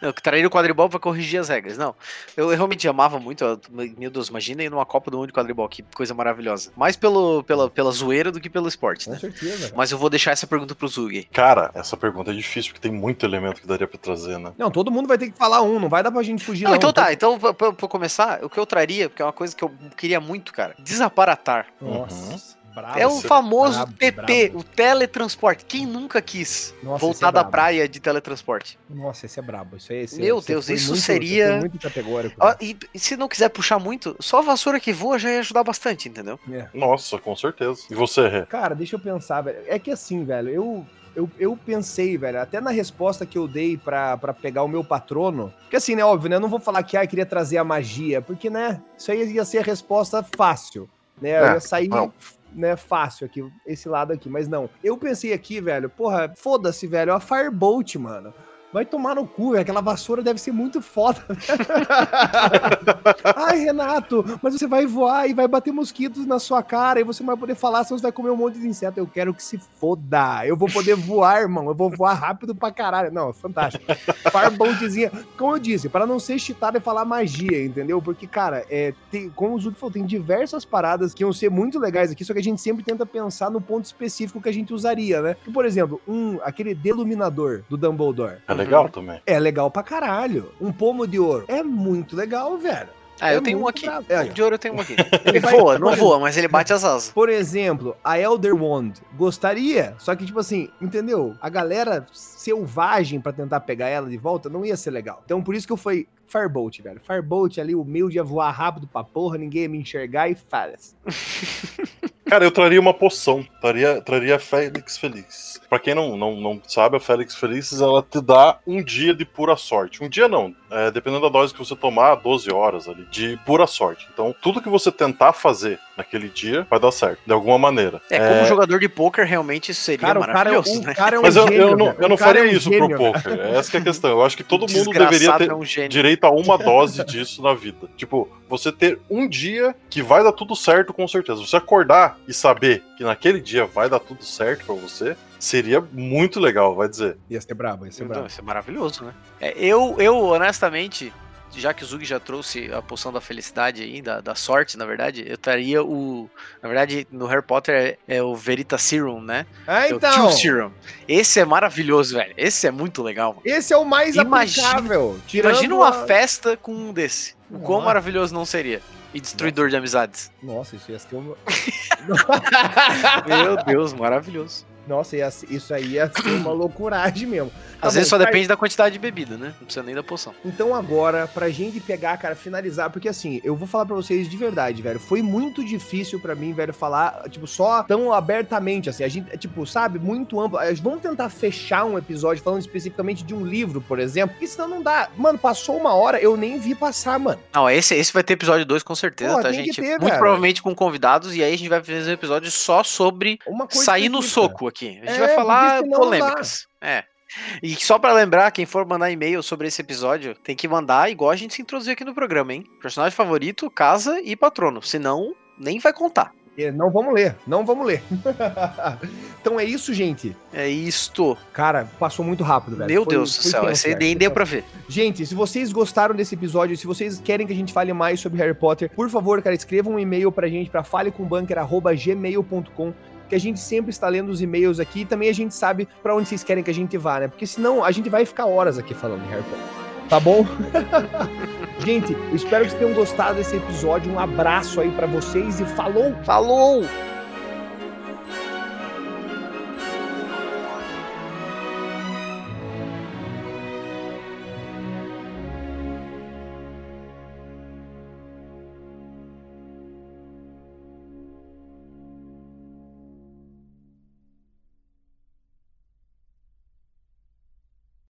Eu traria o quadribol pra corrigir as regras. Não, eu, realmente amava muito. Meu Deus, imagina ir numa Copa do Mundo de quadribol, que coisa maravilhosa. Mais pelo, pela, pela zoeira do que pelo esporte, né? Com certeza. Mas eu vou deixar essa pergunta pro Zug. Cara, essa pergunta é difícil, porque tem muito elemento que daria pra trazer, né? Não, todo mundo vai ter que falar um, não vai dar pra gente fugir, não. não. Então tá, então pra, pra, começar, o que eu traria, porque é uma coisa que eu queria muito, cara, desaparatar. Nossa. Uhum. Bravo, é o famoso bravo, TP, bravo. o teletransporte. Quem nunca quis Nossa, voltar é da praia de teletransporte? Nossa, esse é brabo. Isso aí, esse, Meu Deus, isso muito, seria. Muito categórico. Ó, e, e, se não quiser puxar muito, só a vassoura que voa já ia ajudar bastante, entendeu? É. Nossa, com certeza. E você, Rê? Cara, deixa eu pensar, velho. É que assim, velho, eu eu, eu pensei, velho, até na resposta que eu dei pra, pegar o meu patrono, porque assim, né, óbvio, né, eu não vou falar que, ah, queria trazer a magia, porque, né, isso aí ia ser a resposta fácil, né, é, eu ia sair... Né, fácil aqui, esse lado aqui, mas não. Eu pensei aqui, velho, porra, foda-se, velho, a Firebolt, mano. Vai tomar no cu, velho. Aquela vassoura deve ser muito foda. Ai, Renato, mas você vai voar e vai bater mosquitos na sua cara e você não vai poder falar, senão você vai comer um monte de inseto. Eu quero que se foda. Eu vou poder voar, irmão. Eu vou voar rápido pra caralho. Não, fantástico. Farbontzinha. Como eu disse, para não ser cheatado e falar magia, entendeu? Porque, cara, é, tem, como o Zuki falou, tem diversas paradas que iam ser muito legais aqui, só que a gente sempre tenta pensar no ponto específico que a gente usaria, né? por exemplo, um, aquele deluminador do Dumbledore. É legal também. É legal pra caralho. Um pomo de ouro. É muito legal, velho. Ah, eu é tenho um aqui. É, de ouro eu tenho um aqui. Ele voa, não voa, mas ele bate as asas. Por exemplo, a Elder Wand. Gostaria, só que, tipo assim, entendeu? A galera selvagem para tentar pegar ela de volta não ia ser legal. Então, por isso que eu fui Firebolt, velho. Firebolt ali, o meu ia voar rápido pra porra, ninguém ia me enxergar e falas. Cara, eu traria uma poção. Traria, traria a Félix Feliz. Pra quem não, não, não sabe, a Félix Feliz, ela te dá um dia de pura sorte. Um dia não. É, dependendo da dose que você tomar, 12 horas ali, de pura sorte. Então, tudo que você tentar fazer naquele dia vai dar certo, de alguma maneira. É, como é... jogador de poker, realmente seria cara, maravilhoso, o cara, né? O cara é um Mas eu, gênio, eu, não, eu não faria é um isso gênio, pro poker. Essa é a questão. Eu acho que todo mundo deveria ter é um direito a uma dose disso na vida. Tipo, você ter um dia que vai dar tudo certo com certeza. Você acordar e saber que naquele dia vai dar tudo certo para você, seria muito legal, vai dizer. Ia ser brabo, ia ser brabo. Ia ser maravilhoso, né? É, eu, eu, honestamente, já que o Zug já trouxe a poção da felicidade aí, da, da sorte, na verdade, eu traria o. Na verdade, no Harry Potter é, é o Verita Serum, né? É, então. O Serum. Esse é maravilhoso, velho. Esse é muito legal. Mano. Esse é o mais imagina, aplicável. Imagina uma a... festa com um desse. O quão maravilhoso não seria? E destruidor Nossa. de amizades. Nossa, isso ia ser uma. Meu Deus, maravilhoso. Nossa, isso aí ia ser uma loucuragem mesmo. Tá Às bom, vezes só depende da quantidade de bebida, né? Não precisa nem da poção. Então agora, pra gente pegar, cara, finalizar, porque assim, eu vou falar pra vocês de verdade, velho. Foi muito difícil para mim, velho, falar, tipo, só tão abertamente, assim. A gente, tipo, sabe, muito amplo. Vamos tentar fechar um episódio falando especificamente de um livro, por exemplo, porque senão não dá. Mano, passou uma hora, eu nem vi passar, mano. Não, esse, esse vai ter episódio 2 com certeza, Pô, tá, gente? Ter, muito provavelmente com convidados, e aí a gente vai fazer um episódio só sobre sair no soco aqui. A gente é, vai falar polêmicas. É. E só para lembrar, quem for mandar e-mail sobre esse episódio, tem que mandar igual a gente se introduziu aqui no programa, hein? Personagem favorito, casa e patrono. Senão, nem vai contar. É, não vamos ler, não vamos ler. então é isso, gente. É isto. Cara, passou muito rápido, velho. Meu foi, Deus do céu, esse nem deu pra ver. Gente, se vocês gostaram desse episódio, se vocês querem que a gente fale mais sobre Harry Potter, por favor, cara, escrevam um e-mail pra gente pra falecombanker.gmail.com que a gente sempre está lendo os e-mails aqui e também a gente sabe para onde vocês querem que a gente vá, né? Porque senão a gente vai ficar horas aqui falando de Harry Potter. Tá bom? gente, eu espero que vocês tenham gostado desse episódio. Um abraço aí para vocês e falou! Falou!